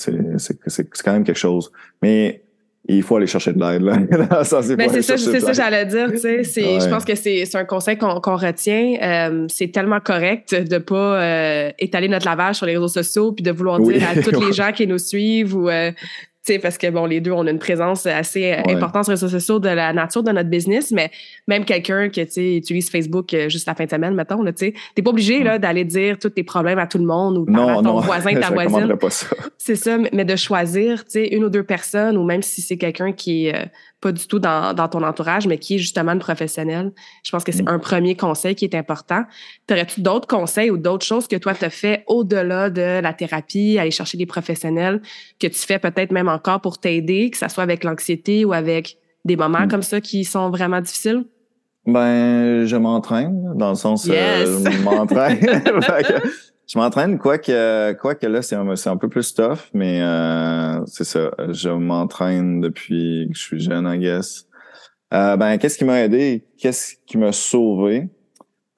quand même quelque chose. Mais il faut aller chercher de l'aide. Là. ça, c'est ben, ça, c'est ça j'allais dire. Tu sais, Je pense que c'est, un conseil qu'on, retient. Euh, c'est tellement correct de pas euh, étaler notre lavage sur les réseaux sociaux puis de vouloir dire à tous les gens qui nous suivent ou euh, sais, parce que bon, les deux, on a une présence assez euh, importante sur les réseaux sociaux de la nature de notre business, mais même quelqu'un qui utilise Facebook euh, juste la fin de semaine, mettons, tu sais, t'es pas obligé là, d'aller dire tous tes problèmes à tout le monde ou à ton voisin, ta voisine. C'est ça, mais de choisir, tu sais, une ou deux personnes, ou même si c'est quelqu'un qui euh, pas du tout dans, dans, ton entourage, mais qui est justement une professionnelle. Je pense que c'est mm. un premier conseil qui est important. T'aurais-tu d'autres conseils ou d'autres choses que toi, tu fait au-delà de la thérapie, aller chercher des professionnels, que tu fais peut-être même encore pour t'aider, que ça soit avec l'anxiété ou avec des moments mm. comme ça qui sont vraiment difficiles? Ben, je m'entraîne, dans le sens, euh, je m'entraîne. Je m'entraîne, quoi que, quoi que là, c'est un, un peu plus tough, mais euh, c'est ça. Je m'entraîne depuis que je suis jeune, I guess. Euh, ben, qu'est-ce qui m'a aidé? Qu'est-ce qui m'a sauvé?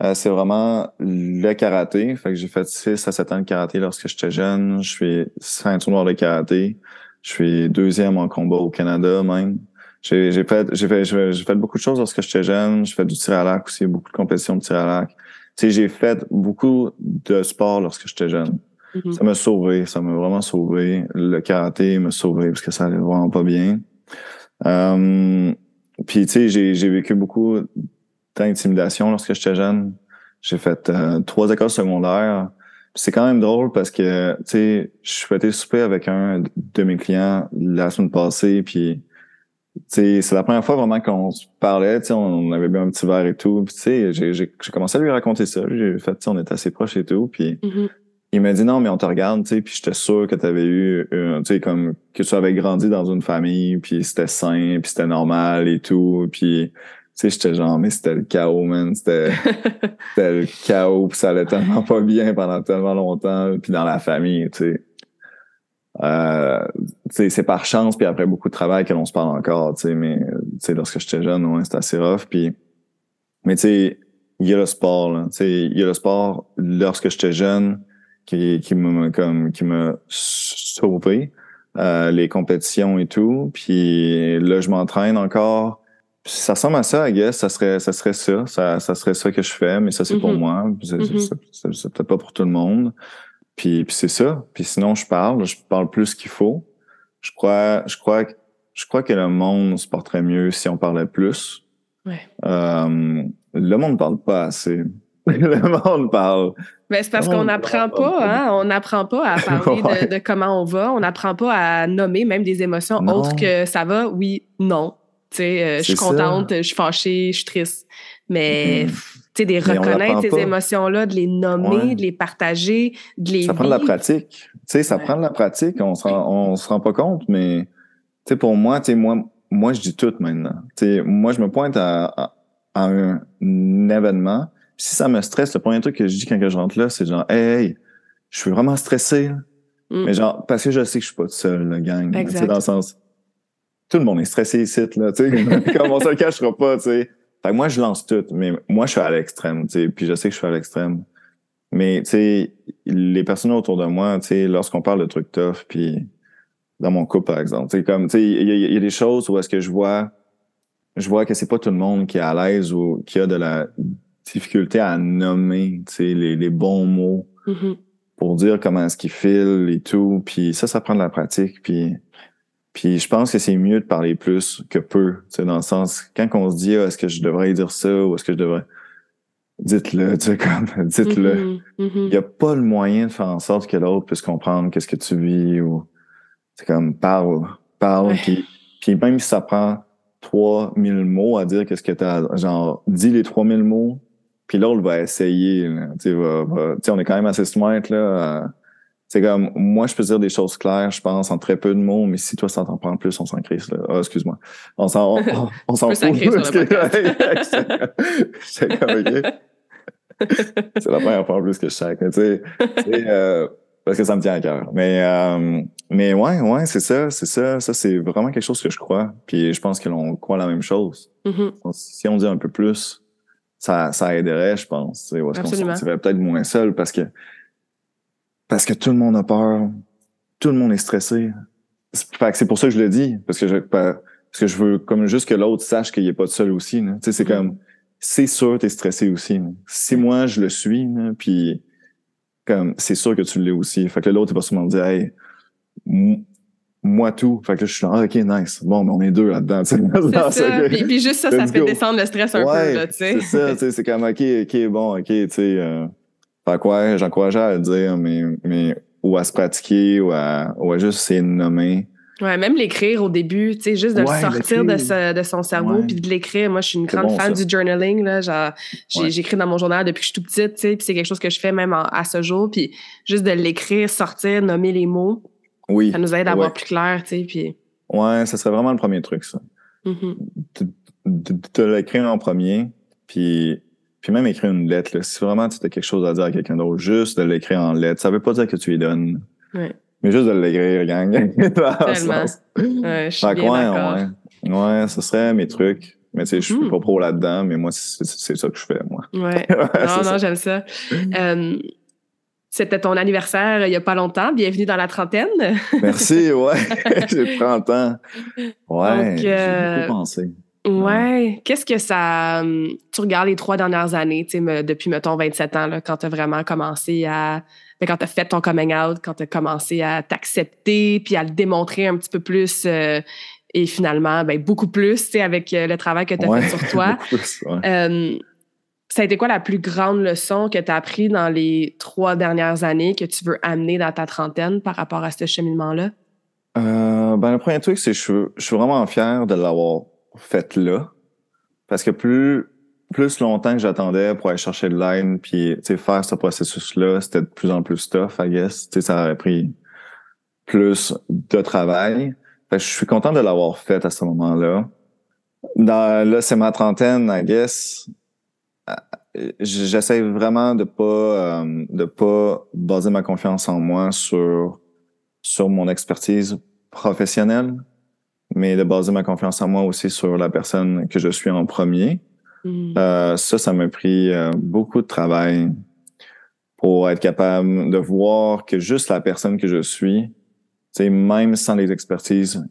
Euh, c'est vraiment le karaté. Fait que j'ai fait 6 à 7 ans de karaté lorsque j'étais jeune. Je suis ceinture noire de karaté. Je suis deuxième en combat au Canada même. J'ai fait, j'ai fait, fait beaucoup de choses lorsque j'étais jeune. J'ai fait du tir à l'arc aussi, beaucoup de compétitions de tir à l'arc sais, j'ai fait beaucoup de sport lorsque j'étais jeune. Mm-hmm. Ça m'a sauvé, ça m'a vraiment sauvé. Le karaté m'a sauvé parce que ça allait vraiment pas bien. Euh, puis, tu sais, j'ai vécu beaucoup d'intimidation lorsque j'étais jeune. J'ai fait euh, trois écoles secondaires. C'est quand même drôle parce que, tu sais, je suis souper avec un de mes clients la semaine passée, puis c'est la première fois vraiment qu'on se parlait, on avait bien un petit verre et tout. Puis j'ai commencé à lui raconter ça. J'ai fait, on était assez proches et tout. Puis mm-hmm. il m'a dit non, mais on te regarde, tu sais, puis j'étais sûr que tu avais eu, tu sais, comme que tu avais grandi dans une famille, puis c'était sain, puis c'était normal et tout, puis tu sais, j'étais genre, mais c'était le chaos, man, c'était le chaos, puis ça allait tellement pas bien pendant tellement longtemps, puis dans la famille, tu sais. Euh, c'est par chance, puis après beaucoup de travail que l'on se parle encore, tu sais, mais tu sais, lorsque j'étais jeune, ouais, c'était assez rough, puis mais tu sais, il y a le sport, là, tu sais, il y a le sport, lorsque j'étais jeune, qui, qui m'a comme qui m'a sauvé euh, les compétitions et tout. Puis là, je m'entraîne encore. ça ressemble à ça, I guess. Ça serait, ça serait ça. Ça, ça serait ça que je fais, mais ça, c'est pour mm-hmm. moi. C'est mm-hmm. peut-être pas pour tout le monde. Puis, puis c'est ça. Puis sinon, je parle. Je parle plus qu'il faut. Je crois, je crois, je crois que le monde se porterait mieux si on parlait plus. Ouais. Euh, le monde ne parle pas assez. le monde parle ben, c'est parce qu'on n'apprend pas, hein? On n'apprend pas à parler de, comment on va. On n'apprend pas à nommer même des émotions autres que ça va, oui, non. Tu sais, euh, je suis contente, je suis fâchée, je suis triste. Mais, sais, de reconnaître ces émotions-là, de les nommer, de les partager, de les. Ça prend de la pratique. Tu sais, ça prend de la pratique. On se rend, se rend pas compte, mais, tu sais, pour moi, tu sais, moi, moi, je dis tout maintenant. Tu sais, moi, je me pointe à un événement si ça me stresse, le premier truc que je dis quand je rentre là, c'est genre, hey, je suis vraiment stressé. Mm. Mais genre, parce que je sais que je suis pas tout seul, le gang. sais dans le sens, tout le monde est stressé ici, là, tu sais. Comme on se le cachera pas, tu sais. Fait que moi, je lance tout, mais moi, je suis à l'extrême, tu sais. Puis je sais que je suis à l'extrême. Mais, tu sais, les personnes autour de moi, tu sais, lorsqu'on parle de trucs tough, puis dans mon couple, par exemple, tu sais, comme, tu sais, il y, y, a des choses où est-ce que je vois, je vois que c'est pas tout le monde qui est à l'aise ou qui a de la difficulté à nommer les, les bons mots mm-hmm. pour dire comment est-ce qu'il file et tout. Puis ça, ça prend de la pratique. Puis, puis je pense que c'est mieux de parler plus que peu. Dans le sens, quand on se dit ah, est-ce que je devrais dire ça ou est-ce que je devrais. Dites-le, tu sais, comme, dites-le. Mm-hmm. Il n'y a pas le moyen de faire en sorte que l'autre puisse comprendre qu'est-ce que tu vis ou. C'est comme, parle, parle. Puis, puis même si ça prend 3000 mots à dire qu'est-ce que tu as, genre, dis les 3000 mots, puis l'autre va essayer. Tu sais, on est quand même assez smart. là. C'est comme, moi, je peux dire des choses claires, je pense, en très peu de mots, mais si toi, ça t'en prend plus, on s'en crisse. Là. Oh, excuse-moi. On s'en on, on s'en fout. C'est comme. C'est la première fois en plus que je sais. Tu sais, euh, parce que ça me tient à cœur. Mais, euh, mais ouais, ouais, c'est ça, c'est ça. Ça, c'est vraiment quelque chose que je crois. Puis je pense que l'on croit la même chose. Mm-hmm. Si on dit un peu plus, ça, ça aiderait, je pense. Est-ce qu'on se sentirait peut-être moins seul parce que parce que tout le monde a peur, tout le monde est stressé. c'est pour ça que je le dis, parce que je, parce que je veux comme juste que l'autre sache qu'il n'est pas seul aussi. Tu sais, c'est mm-hmm. comme c'est sûr tu es stressé aussi. Si moi je le suis, puis comme c'est sûr que tu l'es aussi. Fait que l'autre il va sûrement dire Hey, moi tout. Fait que là, je suis là, ah, OK, nice. Bon, mais on est deux là-dedans. C'est ça. Puis, puis, juste ça, ça fait descendre le stress un peu, là, tu sais. C'est ça, c'est comme, OK, OK, bon, OK, tu sais. Euh, fait quoi, j'encourageais à le dire, mais, mais, ou à se pratiquer, ou à, ou à juste essayer de nommer. Ouais, même l'écrire au début, tu sais, juste de le sortir de, de, son cerveau puis de l'écrire. Moi, je suis une grande fan du journaling, là. J'écris dans mon journal depuis que je suis tout petite, tu sais, puis c'est quelque chose que je fais même à ce jour. Puis juste de l'écrire, sortir, nommer les mots oui. Ça nous aide à avoir plus clair, tu sais, puis... Ouais, ça serait vraiment le premier truc, ça. Mm-hmm. De, te l'écrire en premier, puis, puis même écrire une lettre. Là. Si vraiment tu as quelque chose à dire à quelqu'un d'autre, juste de l'écrire en lettre. Ça veut pas dire que tu lui donnes. Ouais. Mais juste de l'écrire, gang. Tellement. Ouais, je suis bien ouais, ouais. ouais, ce serait mes trucs. Mais tu sais, je suis mm-hmm. pas pro là-dedans, mais moi, c'est ça que je fais, moi. Ouais. non, non, j'aime ça. Euh, c'était ton anniversaire il n'y a pas longtemps. Bienvenue dans la trentaine. Merci, ouais. J'ai 30 ans. Ouais, j'ai euh, beaucoup pensé. Ouais. Qu'est-ce que ça. Hum, tu regardes les trois dernières années, tu sais, depuis, mettons, 27 ans, là, quand tu as vraiment commencé à. Ben, quand tu as fait ton coming out, quand tu as commencé à t'accepter, puis à le démontrer un petit peu plus. Euh, et finalement, ben, beaucoup plus, tu sais, avec euh, le travail que tu as fait sur toi. plus, hum, ça a été quoi la plus grande leçon que tu as appris dans les trois dernières années que tu veux amener dans ta trentaine par rapport à ce cheminement-là? Euh, ben, le premier truc, c'est que je, je, suis vraiment fier de l'avoir fait là. Parce que plus, plus longtemps que j'attendais pour aller chercher de l'aide, puis faire ce processus-là, c'était de plus en plus tough, I guess. sais, ça aurait pris plus de travail. Je suis content de l'avoir fait à ce moment-là. Là, c'est ma trentaine, I guess. Euh, j'essaie vraiment de pas euh, de pas baser ma confiance en moi sur sur mon expertise professionnelle, mais de baser ma confiance en moi aussi sur la personne que je suis en premier. Mm. Euh, ça, ça m'a pris euh, beaucoup de travail pour être capable de voir que juste la personne que je suis, même sans les expertises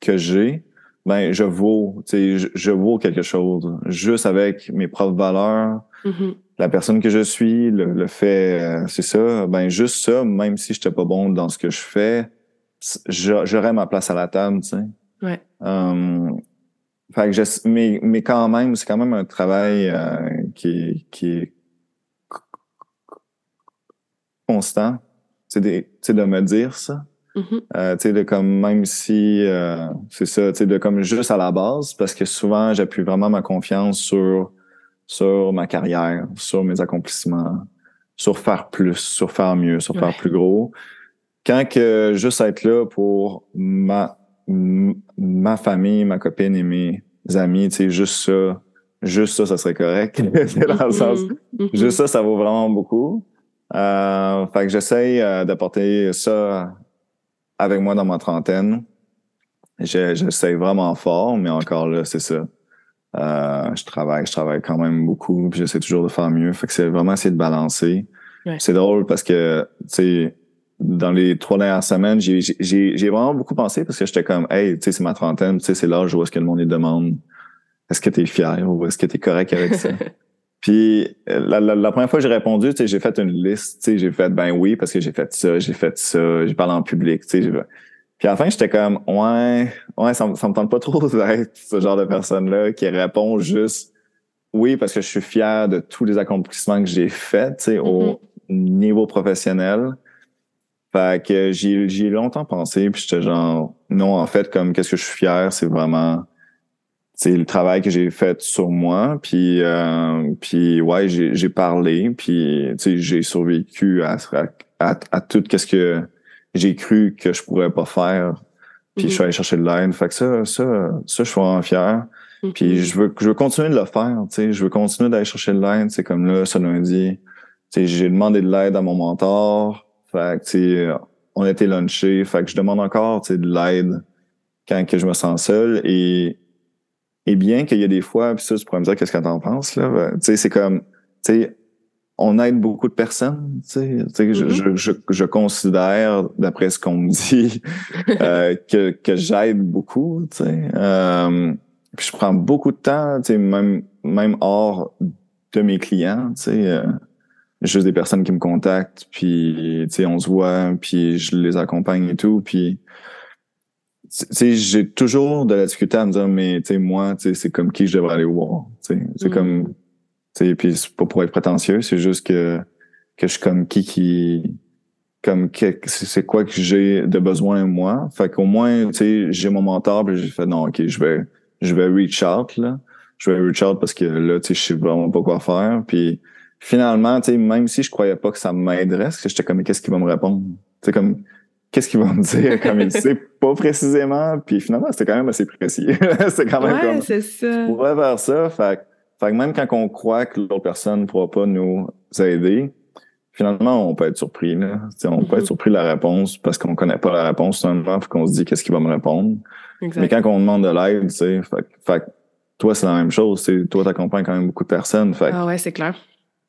que j'ai, ben je vaux, je, je vaux quelque chose. Juste avec mes propres valeurs, mm-hmm. la personne que je suis, le, fait, euh, c'est ça. Ben juste ça, même si je n'étais pas bon dans ce que je fais, j'aurais ma place à la table, tu sais. Ouais. Um, fait que mais, mais quand même, c'est quand même un travail euh, qui, qui est constant. C'est de me dire ça. Mm-hmm. euh, tu sais, de comme même si euh, c'est ça, tu sais, de comme juste à la base, parce que souvent j'appuie vraiment ma confiance sur sur ma carrière, sur mes accomplissements, sur faire plus, sur faire mieux, sur faire plus gros. Quand que juste être là pour ma ma famille, ma copine et mes amis, tu sais, juste ça, juste ça, ça serait correct. dans le mm-hmm. sens, mm-hmm. juste ça, ça vaut vraiment beaucoup. Euh, fait que j'essaye euh, d'apporter ça avec moi dans ma trentaine. J'essaye vraiment fort, mais encore là, c'est ça. Euh, je travaille, je travaille quand même beaucoup, puis j'essaie toujours de faire mieux. Fait que c'est vraiment essayer de balancer. C'est drôle parce que, tu sais, dans les trois dernières semaines, j'ai vraiment beaucoup pensé parce que j'étais comme, hey, tu sais, c'est ma trentaine, tu sais, c'est l'âge où est-ce que le monde demande, est-ce que tu es fier ou est-ce que tu es correct avec ça? Puis la, la, première fois que j'ai répondu, tu sais, j'ai fait une liste, tu sais, j'ai fait ben oui parce que j'ai fait ça, j'ai fait ça, j'ai parlé en public, tu sais. Puis à la fin, j'étais comme ouais, ouais, ça, ça me tente pas trop d'être ce genre de personne-là qui répond juste oui parce que je suis fier de tous les accomplissements que j'ai faits, tu sais, au mm-hmm. niveau professionnel. Fait que j'ai longtemps pensé, puis j'étais genre non, en fait, comme qu'est-ce que je suis fier, c'est vraiment c'est le travail que j'ai fait sur moi, puis euh, puis ouais, j'ai parlé, puis j'ai survécu à, à, à, tout qu'est-ce que j'ai cru que je pourrais pas faire, puis je suis mm-hmm. allé chercher de l'aide. Fait que ça, ça, ça, je suis vraiment fier. Mm-hmm. Puis je veux, je veux continuer de le faire, tu sais, je veux continuer d'aller chercher de l'aide. C'est comme là, ce lundi, tu sais, j'ai demandé de l'aide à mon mentor. Fait que, on était lunché. Fait que je demande encore, de l'aide quand que je me sens seul. Et, et bien qu'il y a des fois, puis ça, tu pourrais me dire qu'est-ce que t'en penses, là. Ben, tu sais, c'est comme, tu sais, on aide beaucoup de personnes, tu sais. Tu sais je, je, je, considère, d'après ce qu'on me dit, euh, que, que j'aide beaucoup, tu sais. Euh, puis je prends beaucoup de temps, tu sais, même, même hors de mes clients, tu sais. Euh, juste des personnes qui me contactent, puis tu sais, on se voit, puis je les accompagne et tout, puis tu sais, j'ai toujours de la difficulté à me dire, mais tu sais, moi, tu sais, c'est comme qui je devrais aller voir, tu sais, c'est mm. comme, tu sais, puis c'est pas pour être prétentieux, c'est juste que que je suis comme qui qui comme c'est quoi que j'ai de besoin moi. Fait qu'au moins tu sais j'ai mon mentor puis j'ai fait non ok je vais je vais reach out là. Je vais reach out parce que là tu sais je sais vraiment pas quoi faire puis finalement, tu sais, même si je croyais pas que ça m'aiderait, parce que j'étais comme, qu'est-ce qu'il va me répondre? Tu comme, qu'est-ce qu'il va me dire? Comme il sait pas précisément. Puis finalement, c'était quand même assez précis. c'est quand même ouais, c'est ça. Faire ça. Fait, fait que même quand on croit que l'autre personne ne pourra pas nous aider, finalement, on peut être surpris. Là. on peut être mm-hmm. surpris de la réponse parce qu'on connaît pas la réponse seulement, qu'on se dit qu'est-ce qu'il va me répondre? Mais quand on demande de l'aide, tu sais, fait, fait, toi, c'est la même chose. Toi, tu accompagnes quand même beaucoup de personnes. Fait, ah ouais, c'est clair.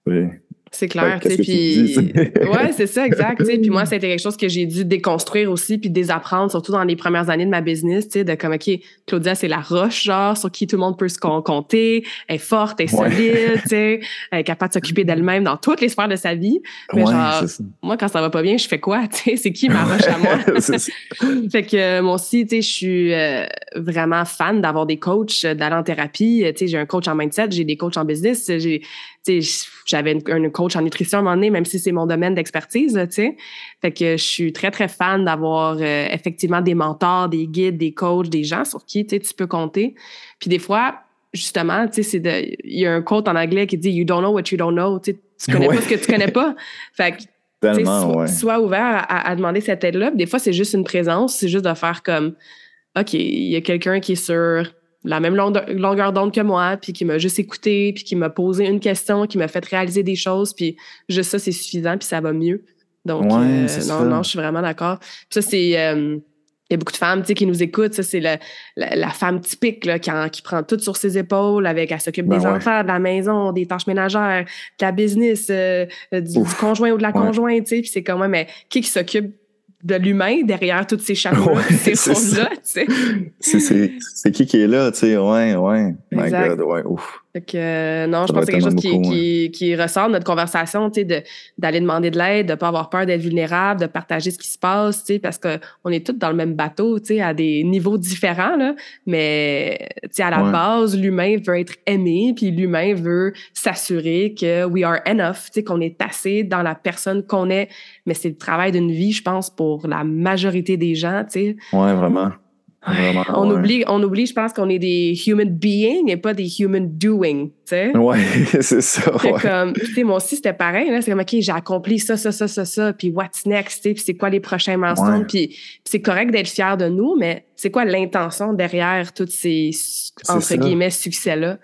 Oui. C'est clair, tu sais, puis ouais, c'est ça, exact, tu sais, puis moi c'était quelque chose que j'ai dû déconstruire aussi puis désapprendre surtout dans les premières années de ma business, tu sais, de comme ok, Claudia c'est la roche genre sur qui tout le monde peut se compter, elle est forte, elle est solide, tu sais, elle est capable de s'occuper d'elle-même dans toutes les sphères de sa vie. Mais genre moi quand ça va pas bien, je fais quoi, tu sais, c'est qui ma roche à moi? Fait que moi aussi, tu sais, je suis euh, vraiment fan d'avoir des coachs, d'aller en thérapie, tu sais, j'ai un coach en mindset, j'ai des coachs en business, j'ai j'avais un coach en nutrition à un moment donné, même si c'est mon domaine d'expertise, tu sais. Fait que je suis très, très fan d'avoir euh, effectivement des mentors, des guides, des coachs, des gens sur qui, tu peux compter. Puis des fois, justement, tu sais, c'est de. Il y a un quote en anglais qui dit You don't know what you don't know. Tu sais, tu connais pas ce que tu connais pas. Fait que. Tellement, sois, ouais. sois ouvert à, à demander cette aide-là. Des fois, c'est juste une présence, c'est juste de faire comme OK, il y a quelqu'un qui est sur la même longueur, d'onde que moi, puis qui m'a juste écouté, puis qui m'a posé une question, qui m'a fait réaliser des choses, puis juste ça, c'est suffisant, puis ça va mieux. Donc, Ouais, euh, non, ça. non, je suis vraiment d'accord. Puis ça, c'est. euh, il y a beaucoup de femmes tu sais, qui nous écoutent. Ça, c'est la, la, la femme typique là, qui, en- qui prend tout sur ses épaules avec elle s'occupe Ben des ouais. enfants, de la maison, des tâches ménagères, de la business, euh, du, conjoint ou de la Ouais. conjointe. tu sais. Puis c'est même, mais qui qui s'occupe de l'humain derrière toutes ces chapeaux Ouais, ces c'est rôles-là? tu sais? C'est- qui qui est là, tu sais, ouais, ouais. My Exact. God, ouais, ouf. Fait que, euh, non, Ça je pense que c'est quelque chose qui, qui, qui ressort de notre conversation, tu sais, de- d'aller demander de l'aide, de pas avoir peur d'être vulnérable, de partager ce qui se passe, tu sais, parce qu'on est tous dans le même bateau, tu sais, à des niveaux différents, là. Mais, tu sais, à la Ouais. base, l'humain veut être aimé, puis l'humain veut s'assurer que we are enough, tu sais, qu'on est assez dans la personne qu'on est. Mais c'est le travail d'une vie, je pense, pour la majorité des gens, tu sais. Ouais, vraiment. Vraiment, On ouais. oublie, on oublie, je pense qu'on est des human beings et pas des human doing, tu sais. Ouais, c'est ça, ouais. comme, tu sais, moi aussi, c'était pareil. là. C'est comme, OK, j'ai accompli ça, ça, ça, ça, ça, puis what's next, tu sais, puis c'est quoi les prochains milestones, Ouais. puis puis c'est correct d'être fier de nous, mais c'est quoi l'intention derrière tous ces, entre guillemets, succès-là? Tu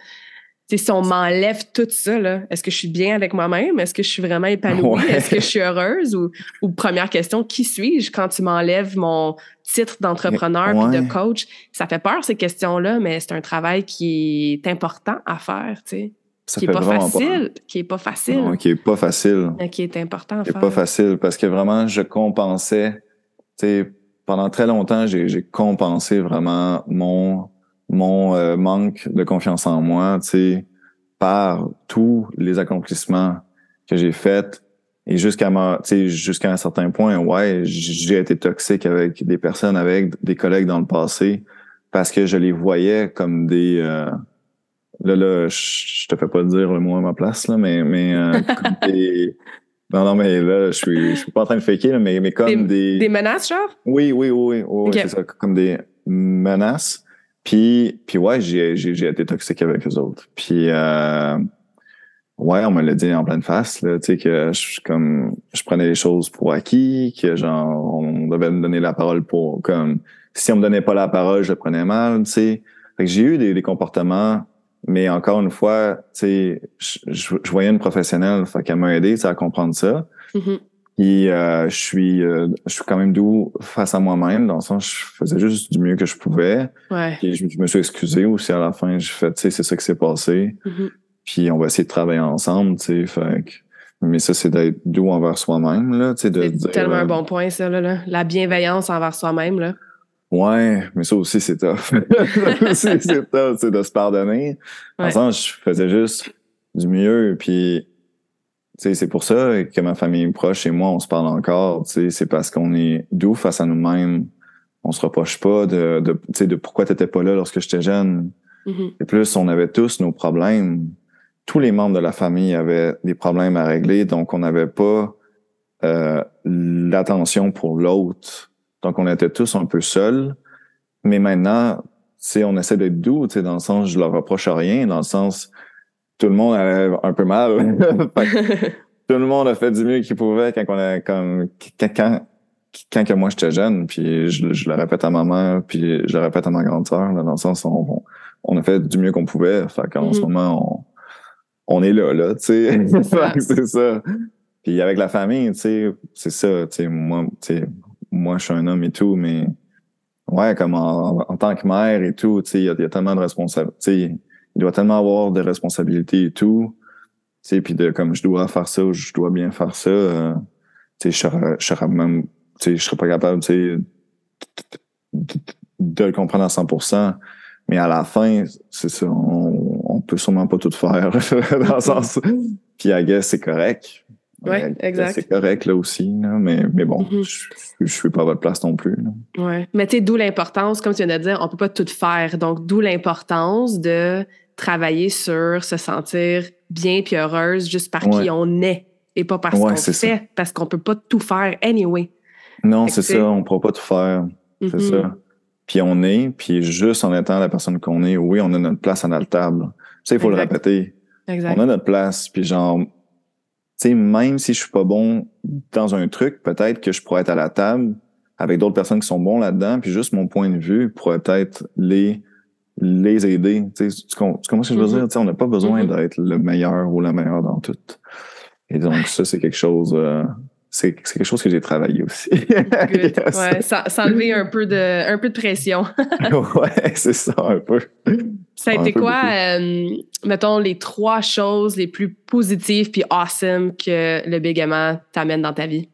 si on m'enlève tout ça, là, est-ce que je suis bien avec moi-même? Est-ce que je suis vraiment épanouie? Ouais. Est-ce que je suis heureuse? Ou, ou première question, qui suis-je quand tu m'enlèves mon titre d'entrepreneur Ouais. de coach? Ça fait peur, ces questions-là, mais c'est un travail qui est important à faire, tu sais Ça qui est fait pas facile, qui est pas facile, Non, qui est pas facile. mais qui est important à C'est faire. pas facile parce que vraiment, je compensais. Tu sais, pendant très longtemps, j'ai compensé vraiment mon mon euh, manque de confiance en moi, tu sais, par tous les accomplissements que j'ai faits et jusqu'à ma, tu sais, jusqu'à un certain point, ouais, j'ai été toxique avec des personnes, avec des collègues dans le passé parce que je les voyais comme des euh, là là, je te fais pas dire le mot à ma place là, mais mais euh, comme des non, non, mais là, je suis, je suis pas en train de faker, là, mais, mais comme des. Des menaces, genre? Oui, oui, oui, oui, oui, c'est ça, comme des menaces. Puis, puis ouais, j'ai, j'ai, j'ai été toxique avec eux autres. Puis, euh, ouais, on me l'a dit en pleine face, là, tu sais, que je, comme, je prenais les choses pour acquis, que genre, on devait me donner la parole pour, comme, si on me donnait pas la parole, je le prenais mal, tu sais. Fait que j'ai eu des, des comportements, mais encore une fois, tu sais, je, je, voyais une professionnelle, fait qu'elle m'a aidé, à comprendre ça. Mhm. Puis euh, je suis euh, je suis quand même doux face à moi-même dans le sens je faisais juste du mieux que je pouvais. Ouais. Puis je, je me suis excusé aussi à la fin. J'ai fait tu sais c'est ça qui s'est passé. Mhm. Puis on va essayer de travailler ensemble, tu sais. Fait que- mais ça c'est d'être doux envers soi-même là, tu sais de C'est dire tellement euh, un bon point, ça, là, là. La bienveillance envers soi-même, là. Ouais, mais ça aussi c'est tough. c'est tough, c'est de se pardonner. Dans le sens je faisais juste du mieux puis c'est pour ça que ma famille proche et moi, on se parle encore. tu sais, C'est parce qu'on est doux face à nous-mêmes. On se reproche pas de, de, tu sais, de pourquoi tu n'étais pas là lorsque j'étais jeune. Mhm. Et plus, on avait tous nos problèmes. Tous les membres de la famille avaient des problèmes à régler, donc on n'avait pas euh, l'attention pour l'autre. Donc, on était tous un peu seuls. Mais maintenant, tu sais, on essaie d'être doux, tu sais, dans le sens, je leur reproche rien, dans le sens, tout le monde allait un peu mal. Que tout le monde a fait du mieux qu'il pouvait quand on a comme quand quand, quand que moi j'étais jeune puis je, je le répète à ma mère puis je le répète à ma grande sœur là, dans le sens on, on, on a fait du mieux qu'on pouvait fait qu'en Mhm. ce moment on, on est là là tu sais c'est ça puis avec la famille tu sais c'est ça tu sais moi tu sais moi je suis un homme et tout mais ouais comme en, en tant que mère et tout tu sais il y, a- il y a tellement de responsabilités il doit tellement avoir de responsabilités et tout tu sais, puis de comme je dois faire ça ou je dois bien faire ça, euh, tu sais, je serais, je serais même, tu sais, je serais pas capable, tu sais, de- le comprendre à 100%. Mais à la fin, c'est ça, on, on peut sûrement pas tout faire dans le sens. Puis I guess c'est correct. Ouais, I guess exact. C'est correct là aussi, là, mais, mais bon, Mhm. je, je suis pas à votre place non plus. Ouais. Mais tu sais, d'où l'importance, comme tu viens de dire, on peut pas tout faire. Donc, d'où l'importance de travailler sur se sentir bien puis heureuse juste par Ouais. qui on est et pas parce Ouais, qu'on ça. fait, parce qu'on peut pas tout faire anyway. Non, c'est ça, on pourra pas tout faire. C'est Mhm. ça. puis on est, puis juste en étant la personne qu'on est, oui, on a notre place à la table. Tu sais, il faut le répéter. Exact. On a notre place, puis genre, tu sais, même si je suis pas bon dans un truc, peut-être que je pourrais être à la table avec d'autres personnes qui sont bons là-dedans, puis juste mon point de vue pourrait peut-être les les aider. Tu sais, tu comprends ce que je veux Mhm. dire? Tu sais, on n'a pas besoin Mhm. d'être le meilleur ou la meilleure dans tout. Et donc, ça, c'est quelque chose, euh, c'est quelque chose que j'ai travaillé aussi. Yes. Ouais, ça- s'enlever un peu de un peu de pression. ouais, c'est ça, un peu. Ça a été quoi, euh, mettons, les trois choses les plus positives puis awesome que le bégaiement t'amène dans ta vie?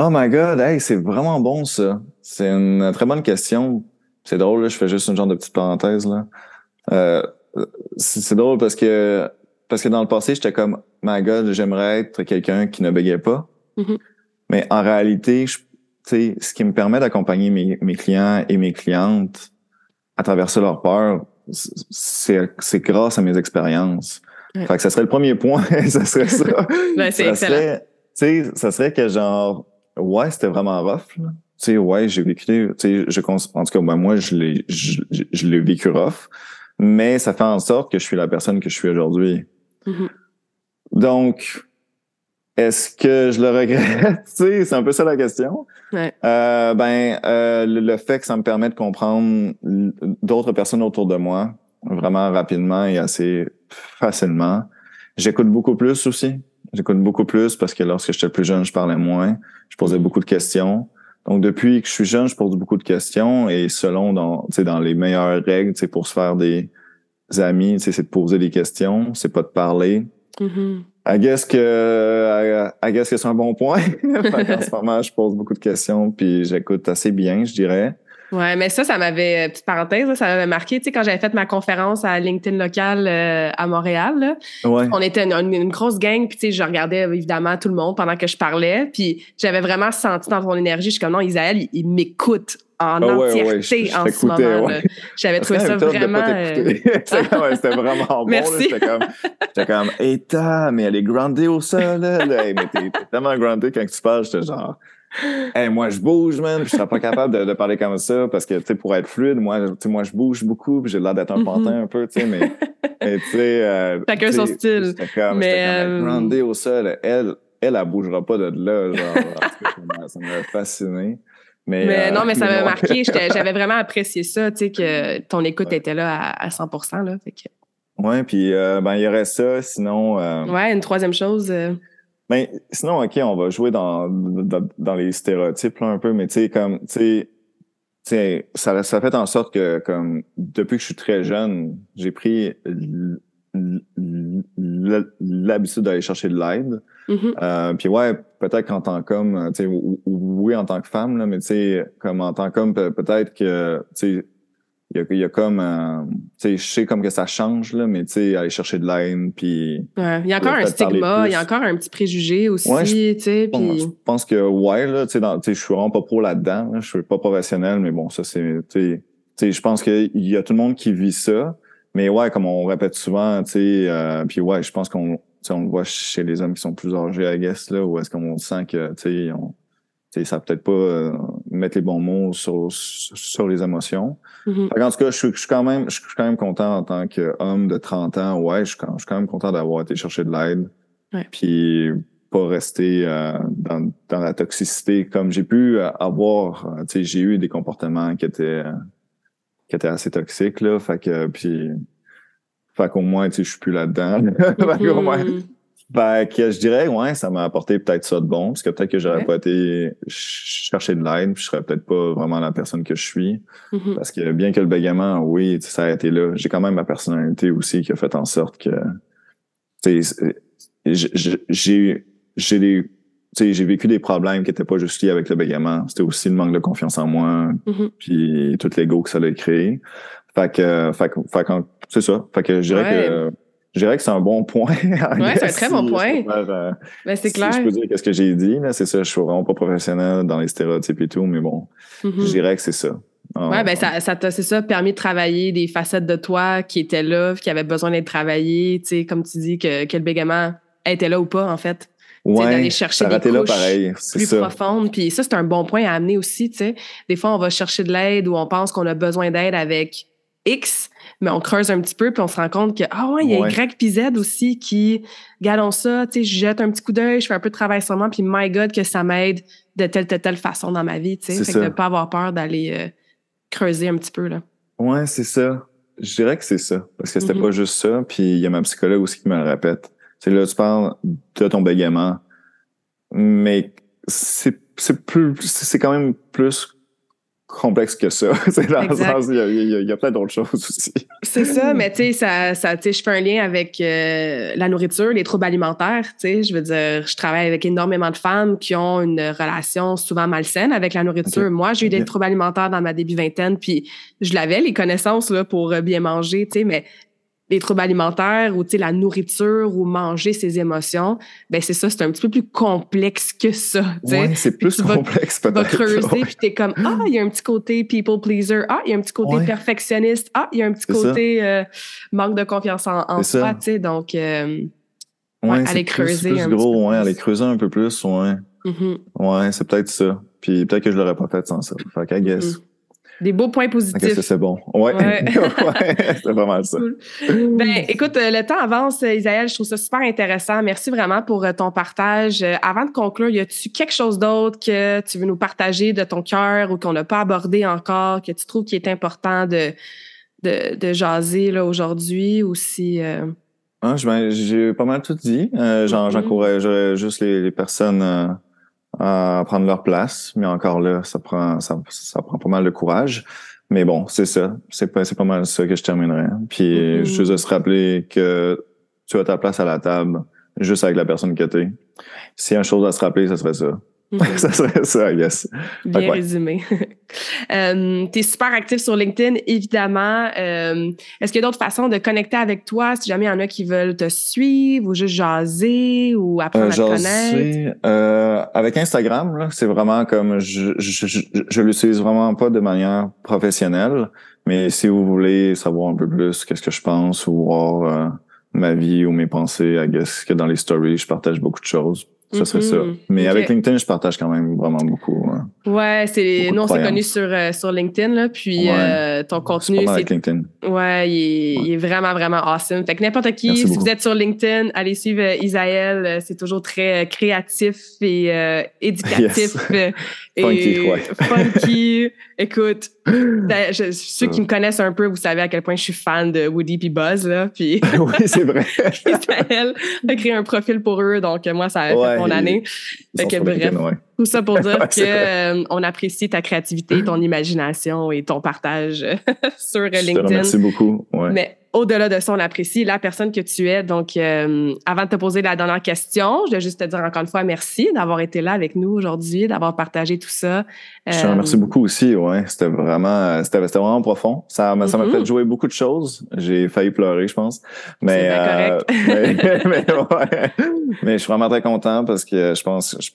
Oh my God, hey, c'est vraiment bon ça. C'est une très bonne question. C'est drôle, là, je fais juste une genre de petite parenthèse là. Euh, c'est drôle parce que parce que dans le passé, j'étais comme my God, j'aimerais être quelqu'un qui ne bégayait pas. Mhm. Mais en réalité, je, tu sais, ce qui me permet d'accompagner mes, mes clients et mes clientes à traverser leur peur, c'est c'est grâce à mes expériences. Ouais. Fait que ça serait le premier point, ça serait ça. Ben, c'est ça excellent. serait, tu sais, ça serait que genre, ouais, c'était vraiment rough. là. Tu sais, ouais, j'ai vécu, tu sais, je cons- en tout cas, ben, moi, je l'ai, je, je- je l'ai vécu rough, mais ça fait en sorte que je suis la personne que je suis aujourd'hui. Mhm. Donc, est-ce que je le regrette? tu sais, c'est un peu ça la question. Ouais. Euh, ben, euh, le, le fait que ça me permet de comprendre d'autres personnes autour de moi vraiment rapidement et assez facilement. J'écoute beaucoup plus aussi. J'écoute beaucoup plus parce que lorsque j'étais plus jeune, je parlais moins. Je posais beaucoup de questions. Donc, depuis que je suis jeune, je pose beaucoup de questions et selon dans, dans les meilleures règles, pour se faire des amis, c'est de poser des questions, c'est pas de parler. Mhm. I guess que, I, guess que c'est un bon point. Qu'en ce moment, je pose beaucoup de questions puis j'écoute assez bien, je dirais. Ouais, mais ça, ça m'avait, euh, petite parenthèse, ça m'avait marqué, tu sais, quand j'avais fait ma conférence à LinkedIn local euh, à Montréal, là, Ouais. on était une, une- une grosse gang, puis tu sais, je regardais euh, évidemment tout le monde pendant que je parlais, puis j'avais vraiment senti dans ton énergie, je suis comme, non, Isaël, il, il m'écoute en ouais, ouais, entièreté je- je en ce moment. ouais. J'avais trouvé ça vraiment... euh. C'était vraiment bon. Merci. J'étais comme, comme, mais elle est groundée au sol, là. là. Mais t'es tellement groundée quand tu parles, j'étais genre, hey, moi, je bouge, man, puis je serais pas capable de, de parler comme ça parce que, tu sais, pour être fluide, moi, moi, je bouge beaucoup, puis j'ai l'air d'être un Mhm. pantin un peu, tu sais, mais, tu sais, euh, Chacun son style. J'étais comme, Mais, comme, euh, au sol, elle, elle, elle bougera pas de là, genre, cas, ça m'a- fasciné. Mais, Mais euh, non, mais ça m'a marqué. J'avais vraiment apprécié ça, tu sais, que ton écoute Ouais. était là à, à 100 là. Fait que- puis euh, ben il y aurait ça, sinon euh, Ouais, une troisième chose. euh, ben sinon OK, on va jouer dans dans, dans les stéréotypes là, un peu, mais tu sais comme tu sais ça ça fait en sorte que comme depuis que je suis très jeune, j'ai pris l'habitude d'aller chercher de l'aide. mhm. Euh, puis ouais, peut-être qu'en tant qu'homme, tu sais, ou- ou- oui en tant que femme là, mais tu sais, comme en tant qu'homme, pe- peut-être que tu sais, il y a, il y a comme, euh, tu sais, je sais comme que ça change là, mais tu sais, aller chercher de l'aide, puis Ouais. Il y a encore un stigma, il y a encore un petit préjugé aussi, Ouais, tu sais. Bon, Puis je pense que ouais là, tu sais, dans- tu sais, je suis vraiment pas pro là-dedans. là. Je suis pas professionnel, mais bon, ça c'est, tu sais, je pense qu'il y a tout le monde qui vit ça. Mais ouais, comme on répète souvent, tu sais, euh, puis ouais, je pense qu'on, tu sais, on le voit chez les hommes qui sont plus âgés, I guess là, où est-ce qu'on sent que, tu sais, on, tu sais, ça peut-être pas euh, mettre les bons mots sur, sur les émotions. Mhm. Fait qu'en tout cas, je suis, je suis quand même, je suis quand même content en tant qu'homme de 30 ans. Ouais, je suis quand, je suis quand même content d'avoir été chercher de l'aide. Ouais. Puis pas rester euh, dans, dans la toxicité comme j'ai pu euh, avoir. euh, tu sais, j'ai eu des comportements qui étaient qui étaient assez toxiques là. Fait que puis fait qu'au moins, tu sais, je suis plus là-dedans. qu'au fait que je dirais, ouais, ça m'a apporté peut-être ça de bon, parce que peut-être que j'aurais Ouais. pas été ch- chercher de l'aide, puis je serais peut-être pas vraiment la personne que je suis. Mhm. Parce que bien que le bégaiement, oui, ça a été là. J'ai quand même ma personnalité aussi qui a fait en sorte que, j'ai, j'ai des, tu sais, j'ai vécu des problèmes qui étaient pas juste liés avec le bégaiement. C'était aussi le manque de confiance en moi, Mhm. puis tout l'ego que ça a créé. Fait que, fait fait c'est ça. Fait que je dirais Ouais. que, je dirais que c'est un bon point. Ouais, c'est un très bon point. Euh, Ben, c'est si clair. je peux dire qu'est-ce que j'ai dit, là, c'est ça. Je suis vraiment pas professionnel dans les stéréotypes et tout, mais bon, Mhm. je dirais que c'est ça. Ah, Ouais, ben ça, ça t'a, c'est ça, permis de travailler des facettes de toi qui étaient là, qui avaient besoin d'être travaillées, tu sais, comme tu dis, que, que le bégaiement était là ou pas, en fait. Ouais, d'aller chercher des t'arrêter là couches pareil, c'est plus ça. profondes. Puis ça, c'est un bon point à amener aussi, tu sais. Des fois, on va chercher de l'aide ou on pense qu'on a besoin d'aide avec X, mais on creuse un petit peu puis on se rend compte que, ah ouais, il y a Ouais. Y puis Z aussi qui, regardons ça, tu sais, je jette un petit coup d'œil, je fais un peu de travail sur moi, puis my God, que ça m'aide de telle, telle, telle façon dans ma vie, tu sais. Fait que de pas avoir peur d'aller euh, creuser un petit peu, là. Ouais, c'est ça. Je dirais que c'est ça. Parce que c'était Mhm. pas juste ça. Puis il y a ma psychologue aussi qui me le répète. C'est là, tu parles de ton bégaiement. Mais c'est, c'est plus, c'est quand même plus complexe que ça. c'est dans le sens, il y a, il y a- il y a plein d'autres choses aussi. C'est ça, mais tu sais, ça, ça, tu sais, je fais un lien avec euh, la nourriture, les troubles alimentaires. Tu sais, je veux dire, je travaille avec énormément de femmes qui ont une relation souvent malsaine avec la nourriture. Moi, j'ai eu des troubles alimentaires dans ma début vingtaine, puis je l'avais les connaissances là pour euh, bien manger, tu sais, mais les troubles alimentaires ou tu sais la nourriture ou manger ses émotions, ben c'est ça, c'est un petit peu plus complexe que ça. Tu Ouais, c'est plus tu complexe tu vas peut-être. creuser, Ouais. puis t'es comme ah, il y a un petit côté people pleaser, ah, il y a un petit côté Ouais. perfectionniste, ah, il y a un petit côté euh, manque de confiance en, soi, tu sais. Donc, euh, Ouais, aller creuser plus un gros, peu ouais, plus. aller creuser un peu plus, ouais. mhm, Ouais, c'est peut-être ça. Puis peut-être que je l'aurais pas fait sans ça. Fait qu'à guess. mhm. Des beaux points positifs. ça, c'est bon. Ouais. Ouais. ouais, c'est pas mal ça. Cool. Ben, écoute, euh, le temps avance, euh, Isaël. Je trouve ça super intéressant. Merci vraiment pour euh, ton partage. Avant de conclure, y a-tu quelque chose d'autre que tu veux nous partager de ton cœur ou qu'on n'a pas abordé encore, que tu trouves qui est important de, de, de jaser là aujourd'hui ou si. euh, Ah, j'ai pas mal tout dit. Euh, j'en- Mhm. J'encouragerais juste les, les personnes euh, à prendre leur place, mais encore là, ça prend ça, ça prend pas mal de courage. Mais bon, c'est ça. C'est pas, c'est pas mal ça que je terminerais. Puis Mhm. juste de se rappeler que tu as ta place à la table juste avec la personne que t'es. S'il y a une chose à se rappeler, ça serait ça. ça serait ça, I guess. Bien résumé. euh, tu es super actif sur LinkedIn, évidemment. Euh, Est-ce qu'il y a d'autres façons de connecter avec toi si jamais il y en a qui veulent te suivre ou juste jaser ou apprendre Euh, à te connaître? euh, avec Instagram, là, c'est vraiment comme je, je, je, je l'utilise vraiment pas de manière professionnelle, mais si vous voulez savoir un peu plus qu'est-ce que je pense ou voir euh, ma vie ou mes pensées, I guess que dans les stories, je partage beaucoup de choses. Ça serait ça. Mhm. Mais avec LinkedIn, je partage quand même vraiment beaucoup. hein. Ouais, c'est Beaucoup de nous on s'est croyances. connus sur euh, sur LinkedIn là, puis Ouais. euh, ton C'est contenu c'est avec LinkedIn. ouais, il est, il est vraiment vraiment awesome. Fait que n'importe qui, Merci si beaucoup. vous êtes sur LinkedIn, allez suivre euh, Isaël, Euh, c'est toujours très créatif et éducatif Yes. euh, Funky, et ouais. funky. Écoute, ben, je- ceux qui me connaissent un peu, vous savez à quel point je suis fan de Woody puis Buzz là, puis oui, c'est vrai. Isaël a créé un profil pour eux, donc moi ça mon année. Sont que bref. Tout ça pour dire Ouais, que euh, on apprécie ta créativité, ton imagination et ton partage euh, sur Je te LinkedIn. remercie beaucoup. Ouais. Mais au-delà de ça, on apprécie la personne que tu es. Donc, euh, avant de te poser la dernière question, je vais juste te dire encore une fois merci d'avoir été là avec nous aujourd'hui, d'avoir partagé tout ça. Je te Euh, remercie beaucoup aussi, ouais. C'était vraiment, c'était, vraiment profond. Ça, m'a- ça m'a Mhm. fait jouer beaucoup de choses. J'ai failli pleurer, je pense. Mais, bien euh, correct. mais, mais, ouais. mais je suis vraiment très content parce que je pense, je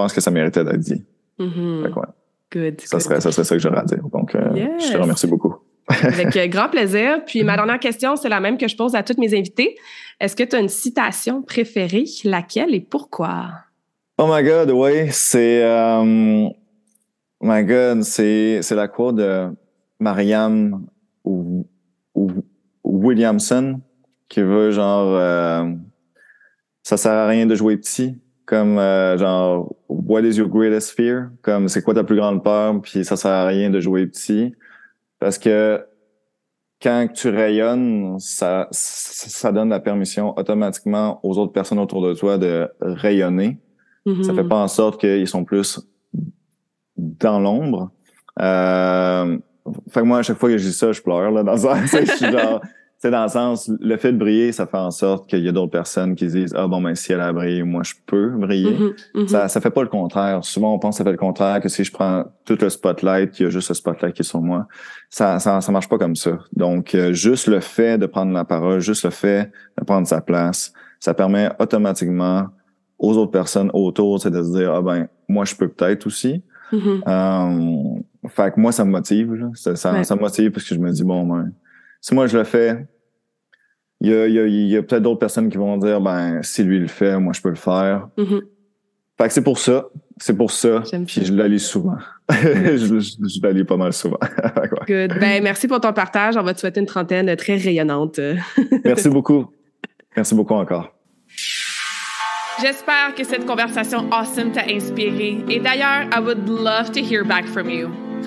pense que ça méritait d'être dit. mhm. Fait que ouais, Good. ça good. serait, ça serait ça que j'aurais à dire. Donc, euh, Yes. je te remercie beaucoup. Avec euh, grand plaisir. Puis ma dernière question, c'est la même que je pose à toutes mes invités. Est-ce que tu as une citation préférée? Laquelle et pourquoi? Oh my God, oui, c'est, euh, my God, c'est, la quote de Marianne ou, ou Williamson qui veut genre, euh, ça sert à rien de jouer petit, comme euh, genre, what is your greatest fear? Comme c'est quoi ta plus grande peur? Puis ça sert à rien de jouer petit, parce que quand tu rayonnes, ça, ça ça donne la permission automatiquement aux autres personnes autour de toi de rayonner. Ça Mhm. fait pas en sorte qu'ils sont plus dans l'ombre. Euh, fait que moi, à chaque fois que je dis ça, je pleure, là, dans sens, je suis genre, sais, dans le sens, le fait de briller, ça fait en sorte qu'il y a d'autres personnes qui se disent, ah bon, ben, si elle a brillé, moi, je peux briller. Mhm, mhm. Ça, ça fait pas le contraire. Souvent, on pense que ça fait le contraire, que si je prends tout le spotlight, il y a juste le spotlight qui est sur moi. Ça, ça, ça marche pas comme ça. Donc, euh, juste le fait de prendre la parole, juste le fait de prendre sa place, ça permet automatiquement aux autres personnes autour, c'est de se dire, ah ben, moi, je peux peut-être aussi. Mhm. Euh, fait que moi, ça me motive. Là. Ça, ça, Ouais. ça me motive parce que je me dis, bon, ben, si moi je le fais, il y a, il y a, il y a peut-être d'autres personnes qui vont dire, ben, si lui le fait, moi, je peux le faire. Mhm. Fait que c'est pour ça. C'est pour ça. J'aime Puis je la lis souvent. je, je, je la lis pas mal souvent. Ouais. Good. Ben, merci pour ton partage. On va te souhaiter une trentaine très rayonnante. Merci beaucoup. Merci beaucoup encore. J'espère que cette conversation awesome t'a inspiré. Et d'ailleurs, I would love to hear back from you.